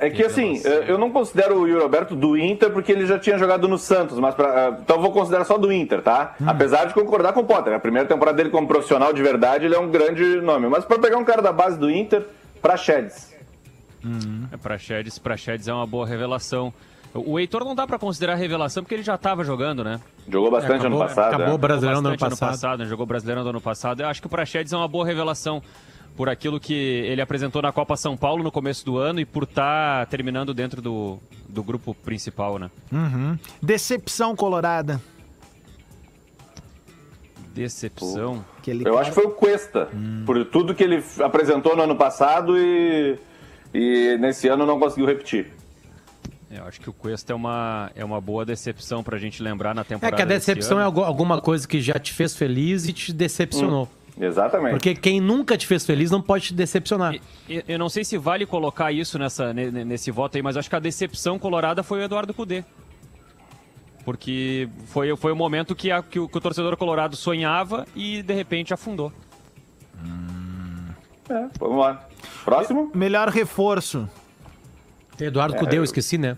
É, é que assim, é, eu não considero o Yuri Alberto do Inter porque ele já tinha jogado no Santos, mas pra, é, então eu vou considerar só do Inter, tá? Apesar de concordar com o Potter, a primeira temporada dele como profissional de verdade, ele é um grande nome. Mas pra pegar um cara da base do Inter, pra Chedes. É, pra Chedes, pra Chedes é uma boa revelação. O Heitor não dá pra considerar revelação porque ele já tava jogando, né? Jogou bastante acabou- ano passado. acabou é. o Brasileirão do ano Bastante passado. né? Jogou Brasileirão do ano passado. Eu acho que o Praxedes é uma boa revelação por aquilo que ele apresentou na Copa São Paulo no começo do ano e por estar terminando dentro do, do grupo principal, né? Uhum. Decepção colorada. Decepção. Eu acho que foi o Cuesta, por tudo que ele apresentou no ano passado e, e nesse ano não conseguiu repetir. É, Eu acho que o Cuesta é uma, é uma boa decepção pra gente lembrar na É temporada. que a decepção é alguma coisa que já te fez feliz e te decepcionou. Exatamente. Porque quem nunca te fez feliz não pode te decepcionar. Eu, eu não sei se vale colocar isso nessa, ne- ne- nesse voto aí, mas acho que a decepção colorada foi o Eduardo Cudê. Porque foi, foi o momento que, a- que o, que o torcedor colorado sonhava e de repente afundou. É, vamos lá. Próximo? Melhor reforço. Eduardo Cudê, eu esqueci, né?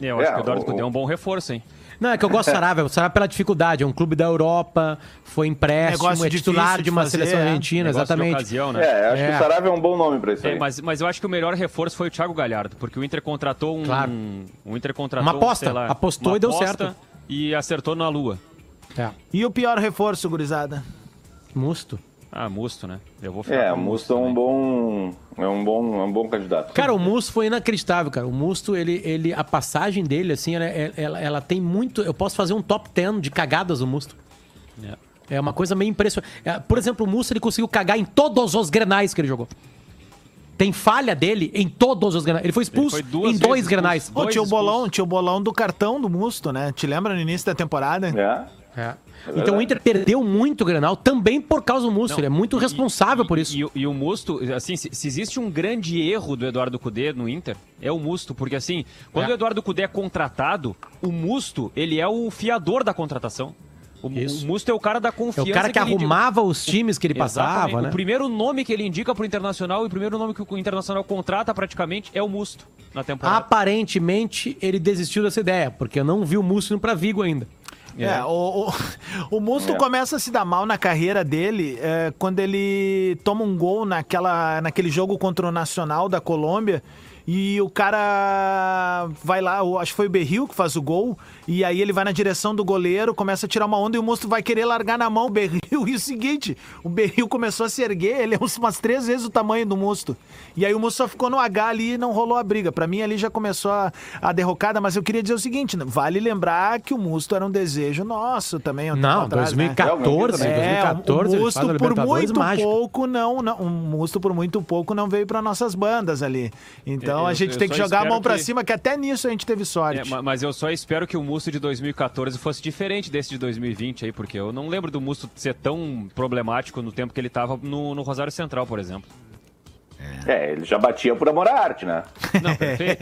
Eu acho É, que o Eduardo o- Cudê é um bom reforço, hein? Não, é que eu gosto do Sarabia. O Sarabia pela dificuldade. É um clube da Europa, foi empréstimo, Negócio é titular de de uma fazer, seleção é. argentina, exatamente. ocasião, né? É, acho É. que o Saravia é um bom nome pra isso É, aí. mas, mas eu acho que o melhor reforço foi o Thiago Galhardo, porque o Inter contratou um. Claro. O Inter contratou Uma aposta. sei lá, Apostou uma e deu certo. E acertou na lua. É. E o pior reforço, gurizada? Musto. Ah, Musto, né? Eu vou ficar É, Musto é um também. bom, é um bom, é um bom candidato. Cara, o Musto foi inacreditável, cara. O Musto, ele, ele, a passagem dele, assim, ela, ela, ela tem muito. Eu posso fazer um top 10 de cagadas do Musto. É. É uma coisa meio impressionante. É, Por exemplo, o Musto ele conseguiu cagar em todos os grenais que ele jogou. Tem falha dele em todos os grenais. Ele foi expulso Ele foi em dois grenais. expulso. Ô, Dois tinha o bolão, tinha o bolão do cartão do Musto, né? Te lembra no início da temporada? É. É. Então o Inter perdeu muito o Grenal também por causa do Musto. Não, ele é muito e- responsável e- por isso. E, o- e o Musto, assim, se, se existe um grande erro do Eduardo Cudê no Inter, é o Musto, porque assim, quando É. o Eduardo Cudê é contratado, o Musto, ele é o fiador da contratação. O, Isso. o Musto é o cara da É confiança. o cara que indica- arrumava os times que ele Exatamente. passava, né? O primeiro nome que ele indica pro Internacional e o primeiro nome que o Internacional contrata praticamente é o Musto na temporada. Aparentemente, ele desistiu dessa ideia, porque eu não vi o Musto indo pra Vigo ainda. É, o, o, o Musto É. começa a se dar mal na carreira dele é, quando ele toma um gol naquela, naquele jogo contra o Nacional da Colômbia e o cara vai lá, acho que foi o Berril que faz o gol, e aí ele vai na direção do goleiro, começa a tirar uma onda e o Musto vai querer largar na mão o Berril. E o seguinte, o Berril começou a se erguer, ele é uns- umas três vezes o tamanho do Musto. E aí o Musto só ficou no H ali e não rolou a briga. Pra mim ali já começou a, a derrocada, mas eu queria dizer o seguinte, vale lembrar que o Musto era um desejo nosso também. um Não, atrás, né? 2014, É, 2014 o Musto por muito mágica. pouco não, não, o Musto por muito pouco não veio para nossas bandas ali. Então Eu- a gente eu tem que jogar a mão que- cima, que até nisso a gente teve É, sorte. ma- mas eu só espero que o Musto de 2014 fosse diferente desse de 2020 aí, porque eu não lembro do Musto ser tão problemático no tempo que ele tava no, no Rosário Central, por exemplo. É, ele já batia por amor à arte, né? Não, perfeito.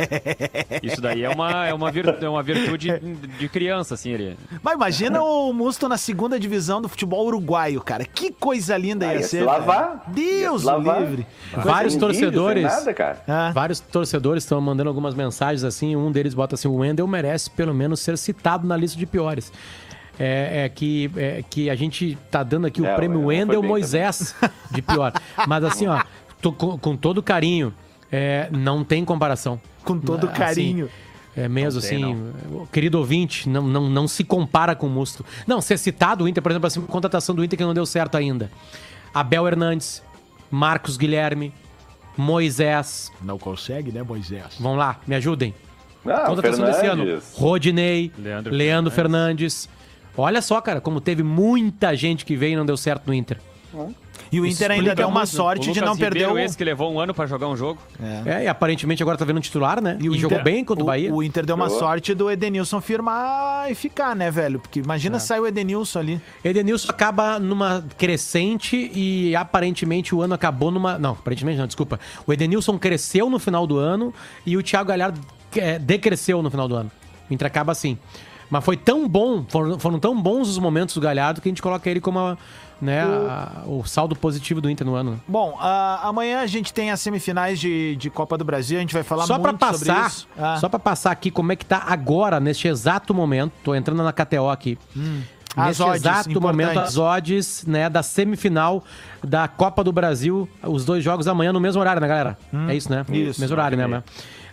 Isso daí é uma, é uma, vir- é uma virtude de criança, assim, ele. Mas imagina o Musto na segunda divisão do futebol uruguaio, cara. Que coisa linda Ah, ia, ia se ser. lavar. velho. Deus Ia se lavar. livre. Vários vídeo, sem torcedores. nada, cara. Ah, Vários torcedores estão mandando algumas mensagens assim. Um deles bota assim: o Wendel merece pelo menos ser citado na lista de piores. É, é que, é que a gente tá dando aqui o É, prêmio o Wendel Moisés de pior. Mas assim, ó, tô com, com todo carinho, é, não tem comparação. com todo Assim, carinho. É mesmo, Não tem, assim, querido ouvinte, não, não, não se compara com o Musto. Não, ser citado o Inter, por exemplo, assim, contratação do Inter que não deu certo ainda. Abel Hernandes, Marcos Guilherme, Moisés. Não consegue, né, Moisés? Vão lá, me ajudem. Ah, Contratação desse ano. Fernandes. Rodinei, Leandro, Leandro Fernandes. Olha só, cara, como teve muita gente que veio e não deu certo no Inter. E o Inter ainda deu uma muito, sorte de não perder o... esse que levou um ano pra jogar um jogo. É, e aparentemente agora tá vendo um titular, né? E, o jogou Inter- bem contra o Bahia. O Inter deu uma Jogou. sorte do Edenilson firmar e ficar, né, velho? Porque imagina se sai o Edenilson ali. Edenilson acaba numa crescente e aparentemente o ano acabou numa. Não, aparentemente não, desculpa. O Edenilson cresceu no final do ano e o Thiago Galhardo é, decresceu no final do ano. O Inter acaba assim. Mas foi tão bom, foram, foram tão bons os momentos do Galhardo que a gente coloca ele como a- né, a- o saldo positivo do Inter no ano. Bom, ah, amanhã a gente tem as semifinais de, de Copa do Brasil, a gente vai falar Só pra muito sobre passar, isso. Ah, só para passar aqui como é que tá agora neste exato momento. Tô entrando na KTO aqui. Hum. Neste odds exato importantes. momento as odds, né, da semifinal da Copa do Brasil, os dois jogos amanhã no mesmo horário, né, galera? é isso, né? Hum. isso, mesmo horário, né,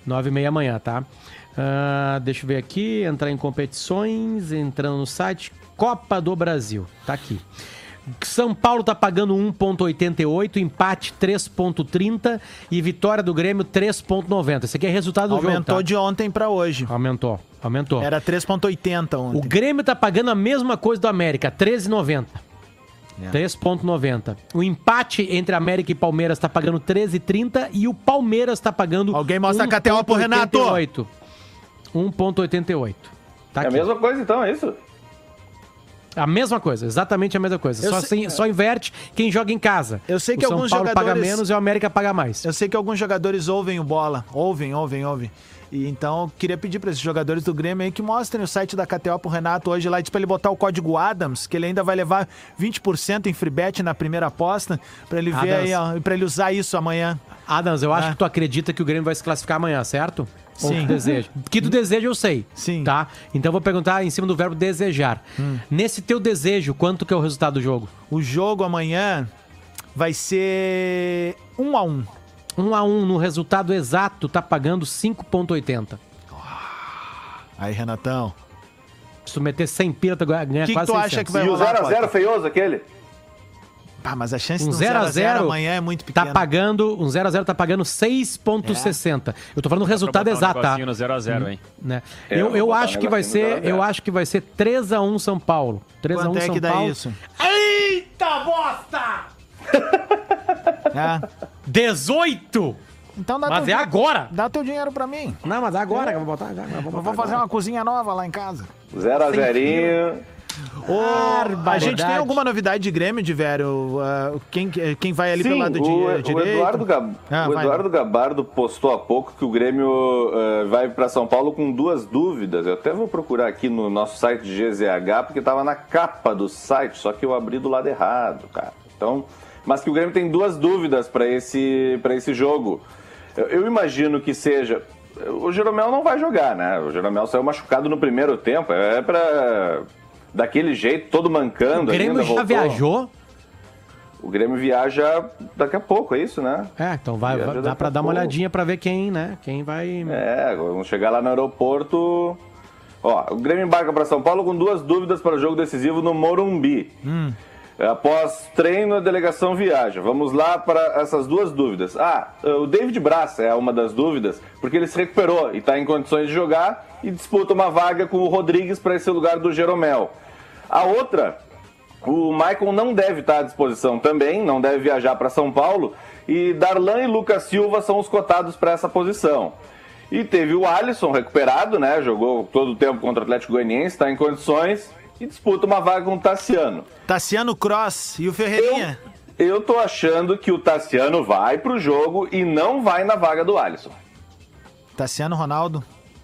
nove e e meia amanhã, tá? Ah, deixa eu ver aqui, entrar em competições, entrando no site Copa do Brasil, tá aqui. São Paulo tá pagando 1.88, empate 3.30 e vitória do Grêmio 3.90. Esse aqui é resultado do jogo, aumentou tá? de ontem pra hoje. Aumentou, aumentou. Era 3,80 O ontem. Grêmio tá pagando a mesma coisa do América, 13,90. É. 3,90. O empate entre América e Palmeiras tá pagando 13,30 e o Palmeiras tá pagando. Alguém mostra a KTO pro Renato. 1,88. 1,88. Tá É a aqui. mesma coisa então, é isso? A mesma coisa, exatamente a mesma coisa. Só, sei- sem- só inverte quem joga em casa. Eu sei que o São alguns Paulo paga jogadores- menos e o América paga mais. Eu sei que alguns jogadores ouvem o bola. Ouvem, ouvem, ouvem. E então eu queria pedir pra esses jogadores do Grêmio aí que mostrem o site da KTO pro Renato hoje lá diz pra ele botar o código Adams, que ele ainda vai levar 20% em free bet na primeira aposta, pra ele ver Adams. aí, ó, e pra ele usar isso amanhã. Adams, eu acho Ah. que tu acredita que o Grêmio vai se classificar amanhã, certo? Ou Sim. tu deseja? Que tu deseja, eu sei. Sim. Hum. Tá? Então vou perguntar em cima do verbo desejar. Nesse teu desejo, quanto que é o resultado do jogo? O jogo amanhã vai ser um a um. Um a um no resultado exato, tá pagando 5,80. Aí, Renatão. Se tu meter 100 pila, tu ganha Que que quase tu acha 600. que vai e o rolar, 0x0 Potter? feioso aquele? Pá, mas a chance Um do 0 a 0 amanhã é muito Tá pequena. pagando, um 0 a 0 tá pagando 6,60. Eu tô falando o resultado botar um exato, tá? no 0x0, hein? Né? É, eu eu eu um acho que vai ser, 0 a 0. eu acho que vai ser 3 a 1 São Paulo. 3 a 1 Quanto é São que dá Paulo. isso? Eita bosta! É. 18! Então dá Mas é din- agora! Dá teu dinheiro pra mim. Não, mas agora que eu vou botar. já, eu vou, botar vou fazer agora. uma cozinha nova lá em casa. 0x0. A Barbaridade. gente tem alguma novidade de Grêmio, de velho? Ah, quem, quem vai ali Sim, pelo lado de, o, o direito? Eduardo, Gab- Ah, o vai. Eduardo Gabardo postou há pouco que o Grêmio eh, vai para São Paulo com duas dúvidas. Eu até vou procurar aqui no nosso site de GZH, porque estava na capa do site, só que eu abri do lado errado, cara. Então, mas que o Grêmio tem duas dúvidas para esse, pra esse jogo. Eu, eu imagino que seja. O Jeromel não vai jogar, né? O Jeromel saiu machucado no primeiro tempo. É para daquele jeito, todo mancando. O Grêmio ainda, já voltou. viajou. O Grêmio viaja daqui a pouco, é isso, né? É, então vai, vai- dá pra a dar uma olhadinha pra ver quem, né? Quem vai. É, vamos chegar lá no aeroporto. Ó, o Grêmio embarca para São Paulo com duas dúvidas para o jogo decisivo no Morumbi. Após treino, a delegação viaja. Vamos lá para essas duas dúvidas. Ah, o David Braz é uma das dúvidas, porque ele se recuperou e está em condições de jogar e disputa uma vaga com o Rodrigues para esse lugar do Jeromel. A outra, o Maicon não deve estar à disposição também, não deve viajar para São Paulo. E Darlan e Lucas Silva são os cotados para essa posição. E teve o Alisson recuperado, né? Jogou todo o tempo contra o Atlético Goianiense, está em condições e disputa uma vaga com o Tassiano. Tassiano Cross e o Ferreirinha. Eu tô achando que o Tassiano vai pro jogo e não vai na vaga do Alisson. Tassiano Ronaldo.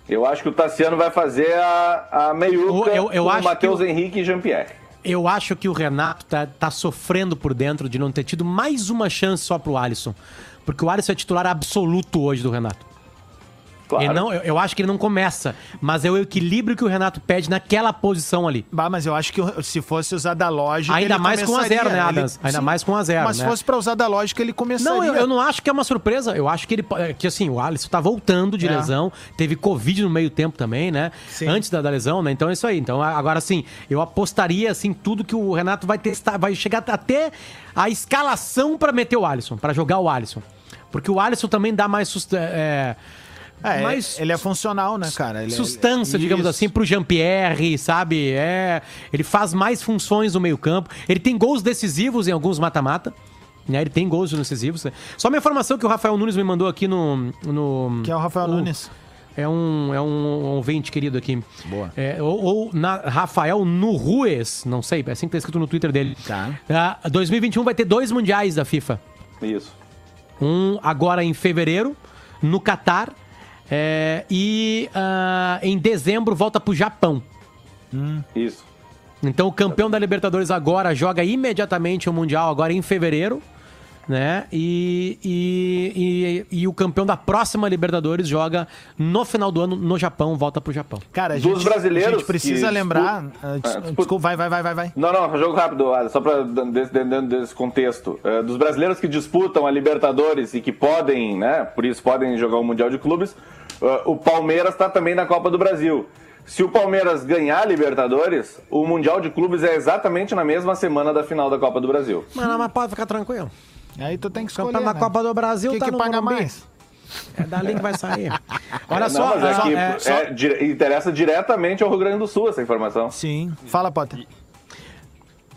Eu acho que o Tassiano vai fazer a, a meiuca Eu- eu com acho o Matheus Henrique e Jean-Pierre. Eu acho que o Renato tá, tá sofrendo por dentro de não ter tido mais uma chance só pro Alisson. Porque o Alisson é titular absoluto hoje do Renato. Claro. Ele não, eu, eu acho que ele não começa, mas é o equilíbrio que o Renato pede naquela posição ali. Bah, mas eu acho que se fosse usar da lógica. Ainda ele mais com a zero, né, Ele- Adams? Ainda Sim, mais com a zero, Mas né? se fosse pra usar da lógica, ele começaria. Não, eu, eu não acho que é uma surpresa. Eu acho que ele. é, Que assim, o Alisson tá voltando de É. lesão. Teve Covid no meio tempo também, né? Sim. Antes da, da lesão, né? Então é isso aí. Então, agora assim, eu apostaria assim, tudo que o Renato vai testar, vai chegar até a escalação pra meter o Alisson, pra jogar o Alisson. Porque o Alisson também dá mais. sust- é, É, mais ele é funcional, né, cara? Ele é- substância, digamos Isso. assim, pro Jean-Pierre, sabe? É, ele faz mais funções no meio-campo. Ele tem gols decisivos em alguns mata-mata. Né? Ele tem gols decisivos. Só uma informação que o Rafael Nunes me mandou aqui no. no Que é o Rafael o- Nunes. É um, é um ouvinte querido aqui. Boa. É, ou, ou na Rafael Nurues, não sei, é assim que tá escrito no Twitter dele. Tá. Ah, 2021 vai ter dois mundiais da FIFA. Isso. Um agora em fevereiro, no Catar. É, e ah, em dezembro volta pro Japão. Isso. Então o campeão da Libertadores agora joga imediatamente o Mundial, agora em fevereiro. Né? E, e, e, e o campeão da próxima Libertadores joga no final do ano no Japão, volta pro Japão. Cara, a Dos gente, brasileiros a gente precisa lembrar. disputam- ah, Ah, disputa- desculpa, vai, vai, vai, vai, vai. Não, não, jogo rápido, só para dentro desse contexto. Eh, dos brasileiros que disputam a Libertadores e que podem, né, por isso podem jogar o Mundial de Clubes, eh, o Palmeiras está também na Copa do Brasil. Se o Palmeiras ganhar a Libertadores, o Mundial de Clubes é exatamente na mesma semana da final da Copa do Brasil. Mas, mas pode ficar tranquilo. Aí tu tem que escolher. Campeão da né? Copa do Brasil Quem tá que no paga Morumbi. mais? É dali que vai sair. Olha Não, só, mas é só- que é, só- é dire- interessa diretamente ao Rio Grande do Sul essa informação. Sim. Fala, Potter.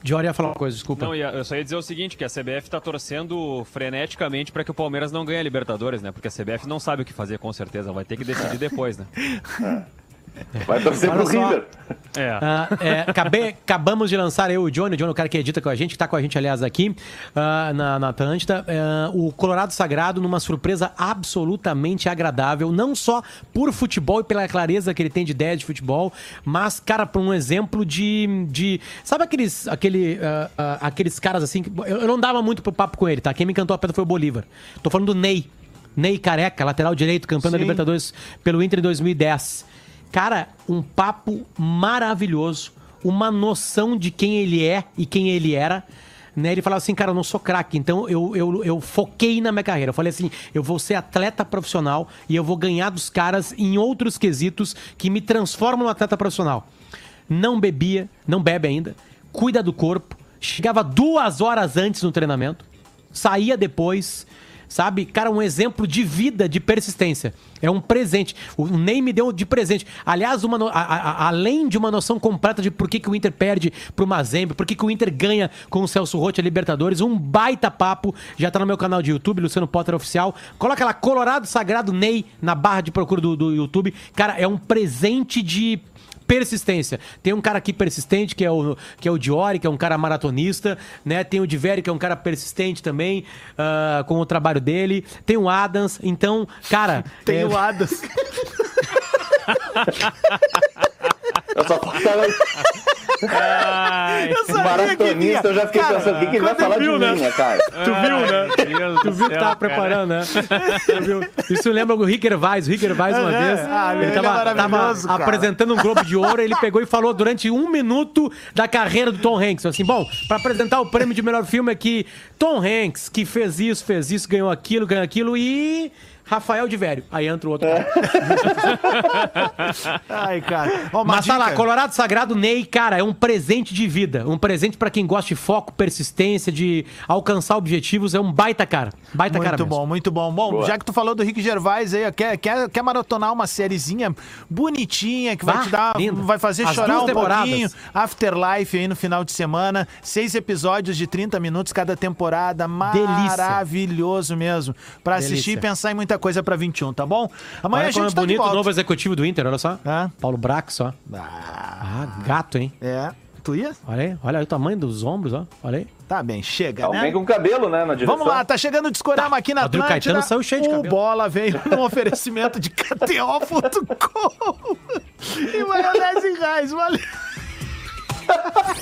Diori ia falar uma coisa, desculpa. Não, eu só ia dizer o seguinte, que a CBF tá torcendo freneticamente para que o Palmeiras não ganhe a Libertadores, né? Porque a CBF não sabe o que fazer, com certeza. Vai ter que decidir depois, né? Vai torcer pro. River. É. Ah, é, acabei- acabamos de lançar eu e o Johnny, o Johnny, o cara que edita com a gente, que tá com a gente, aliás, aqui ah, na, na Atlântida, ah, o Colorado Sagrado numa surpresa absolutamente agradável, não só por futebol e pela clareza que ele tem de ideia de futebol, mas, cara, por um exemplo de. de sabe aqueles, aquele, ah, aqueles caras assim. que- Eu, eu não dava muito pro papo com ele, tá? Quem me encantou a pedra foi o Bolívar. Tô falando do Ney. Ney Careca, lateral direito, campeão da Sim. Libertadores pelo Inter em 2010. Cara, um papo maravilhoso, uma noção de quem ele é e quem ele era. Né? Ele falava assim, cara, eu não sou craque, então eu, eu, eu foquei na minha carreira. Eu falei assim, eu vou ser atleta profissional e eu vou ganhar dos caras em outros quesitos que me transformam no atleta profissional. Não bebia, não bebe ainda, cuida do corpo, chegava duas horas antes no treinamento, saía depois, sabe? Cara, um exemplo de vida, de persistência. É um presente. O Ney me deu de presente. Aliás, uma no- a- a- além de uma noção completa de por que, que o Inter perde pro Mazembe, por que, que o Inter ganha com o Celso Rotti a Libertadores, um baita papo. Já tá no meu canal de YouTube, Luciano Potter Oficial. Coloca lá, Colorado Sagrado Ney, na barra de procura do, do YouTube. Cara, é um presente de persistência. Tem um cara aqui persistente, que é o, que é o Diori, que é um cara maratonista, né? Tem o Diveri, que é um cara persistente também, ah, com o trabalho dele. Tem o Adams. Então, cara... Tem é, o Adas. Eu só faltava Eu sabia maratonista, eu já fiquei Cara, pensando, o que, que ele vai falar viu, de né? mim, né, cara? Tu viu, né? Tu viu que tava preparando, né? Tu viu? Isso lembra o Ricker Vaz. O Ricker Vaz, uma É, vez, ah, ele ele é tava, maravilhoso, tava cara. apresentando um Globo de Ouro, ele pegou e falou durante um minuto da carreira do Tom Hanks. Assim, bom, pra apresentar o prêmio de melhor filme aqui, Tom Hanks, que fez isso, fez isso, ganhou aquilo, ganhou aquilo e... Rafael de Vério. Aí entra o outro cara. Ai, cara. Ó, Mas tá lá, dica. Colorado Sagrado Ney, cara, é um presente de vida. Um presente pra quem gosta de foco, persistência, de alcançar objetivos. É um baita cara. Baita cara Muito bom, muito bom. Bom, Boa. já que tu falou do Rick Gervais aí, quer, quer, quer maratonar uma sériezinha bonitinha que vai Ah, te dar, linda. vai fazer As chorar um temporadas. pouquinho. Afterlife aí no final de semana, seis episódios de 30 minutos cada temporada, Delícia. maravilhoso mesmo. Pra assistir Delícia. e pensar em muita coisa pra 21, tá bom? Amanhã Olha a como gente é tá bonito o novo executivo do Inter, olha só. Hã? Paulo Brax, ó. Ah, Ah, gato, hein? é. Tu ia? Olha aí, olha aí o tamanho dos ombros, ó. Olha aí. Tá bem, chega, Alguém né? com cabelo, né, na direção. Vamos lá, tá chegando o Discorama aqui na Rodrigo Atlântida. Caetano saiu cheio de o cabelo. Bola veio num oferecimento de KTO.com e maionese reais, valeu.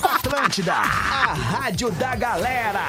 Atlântida, A Rádio da Galera.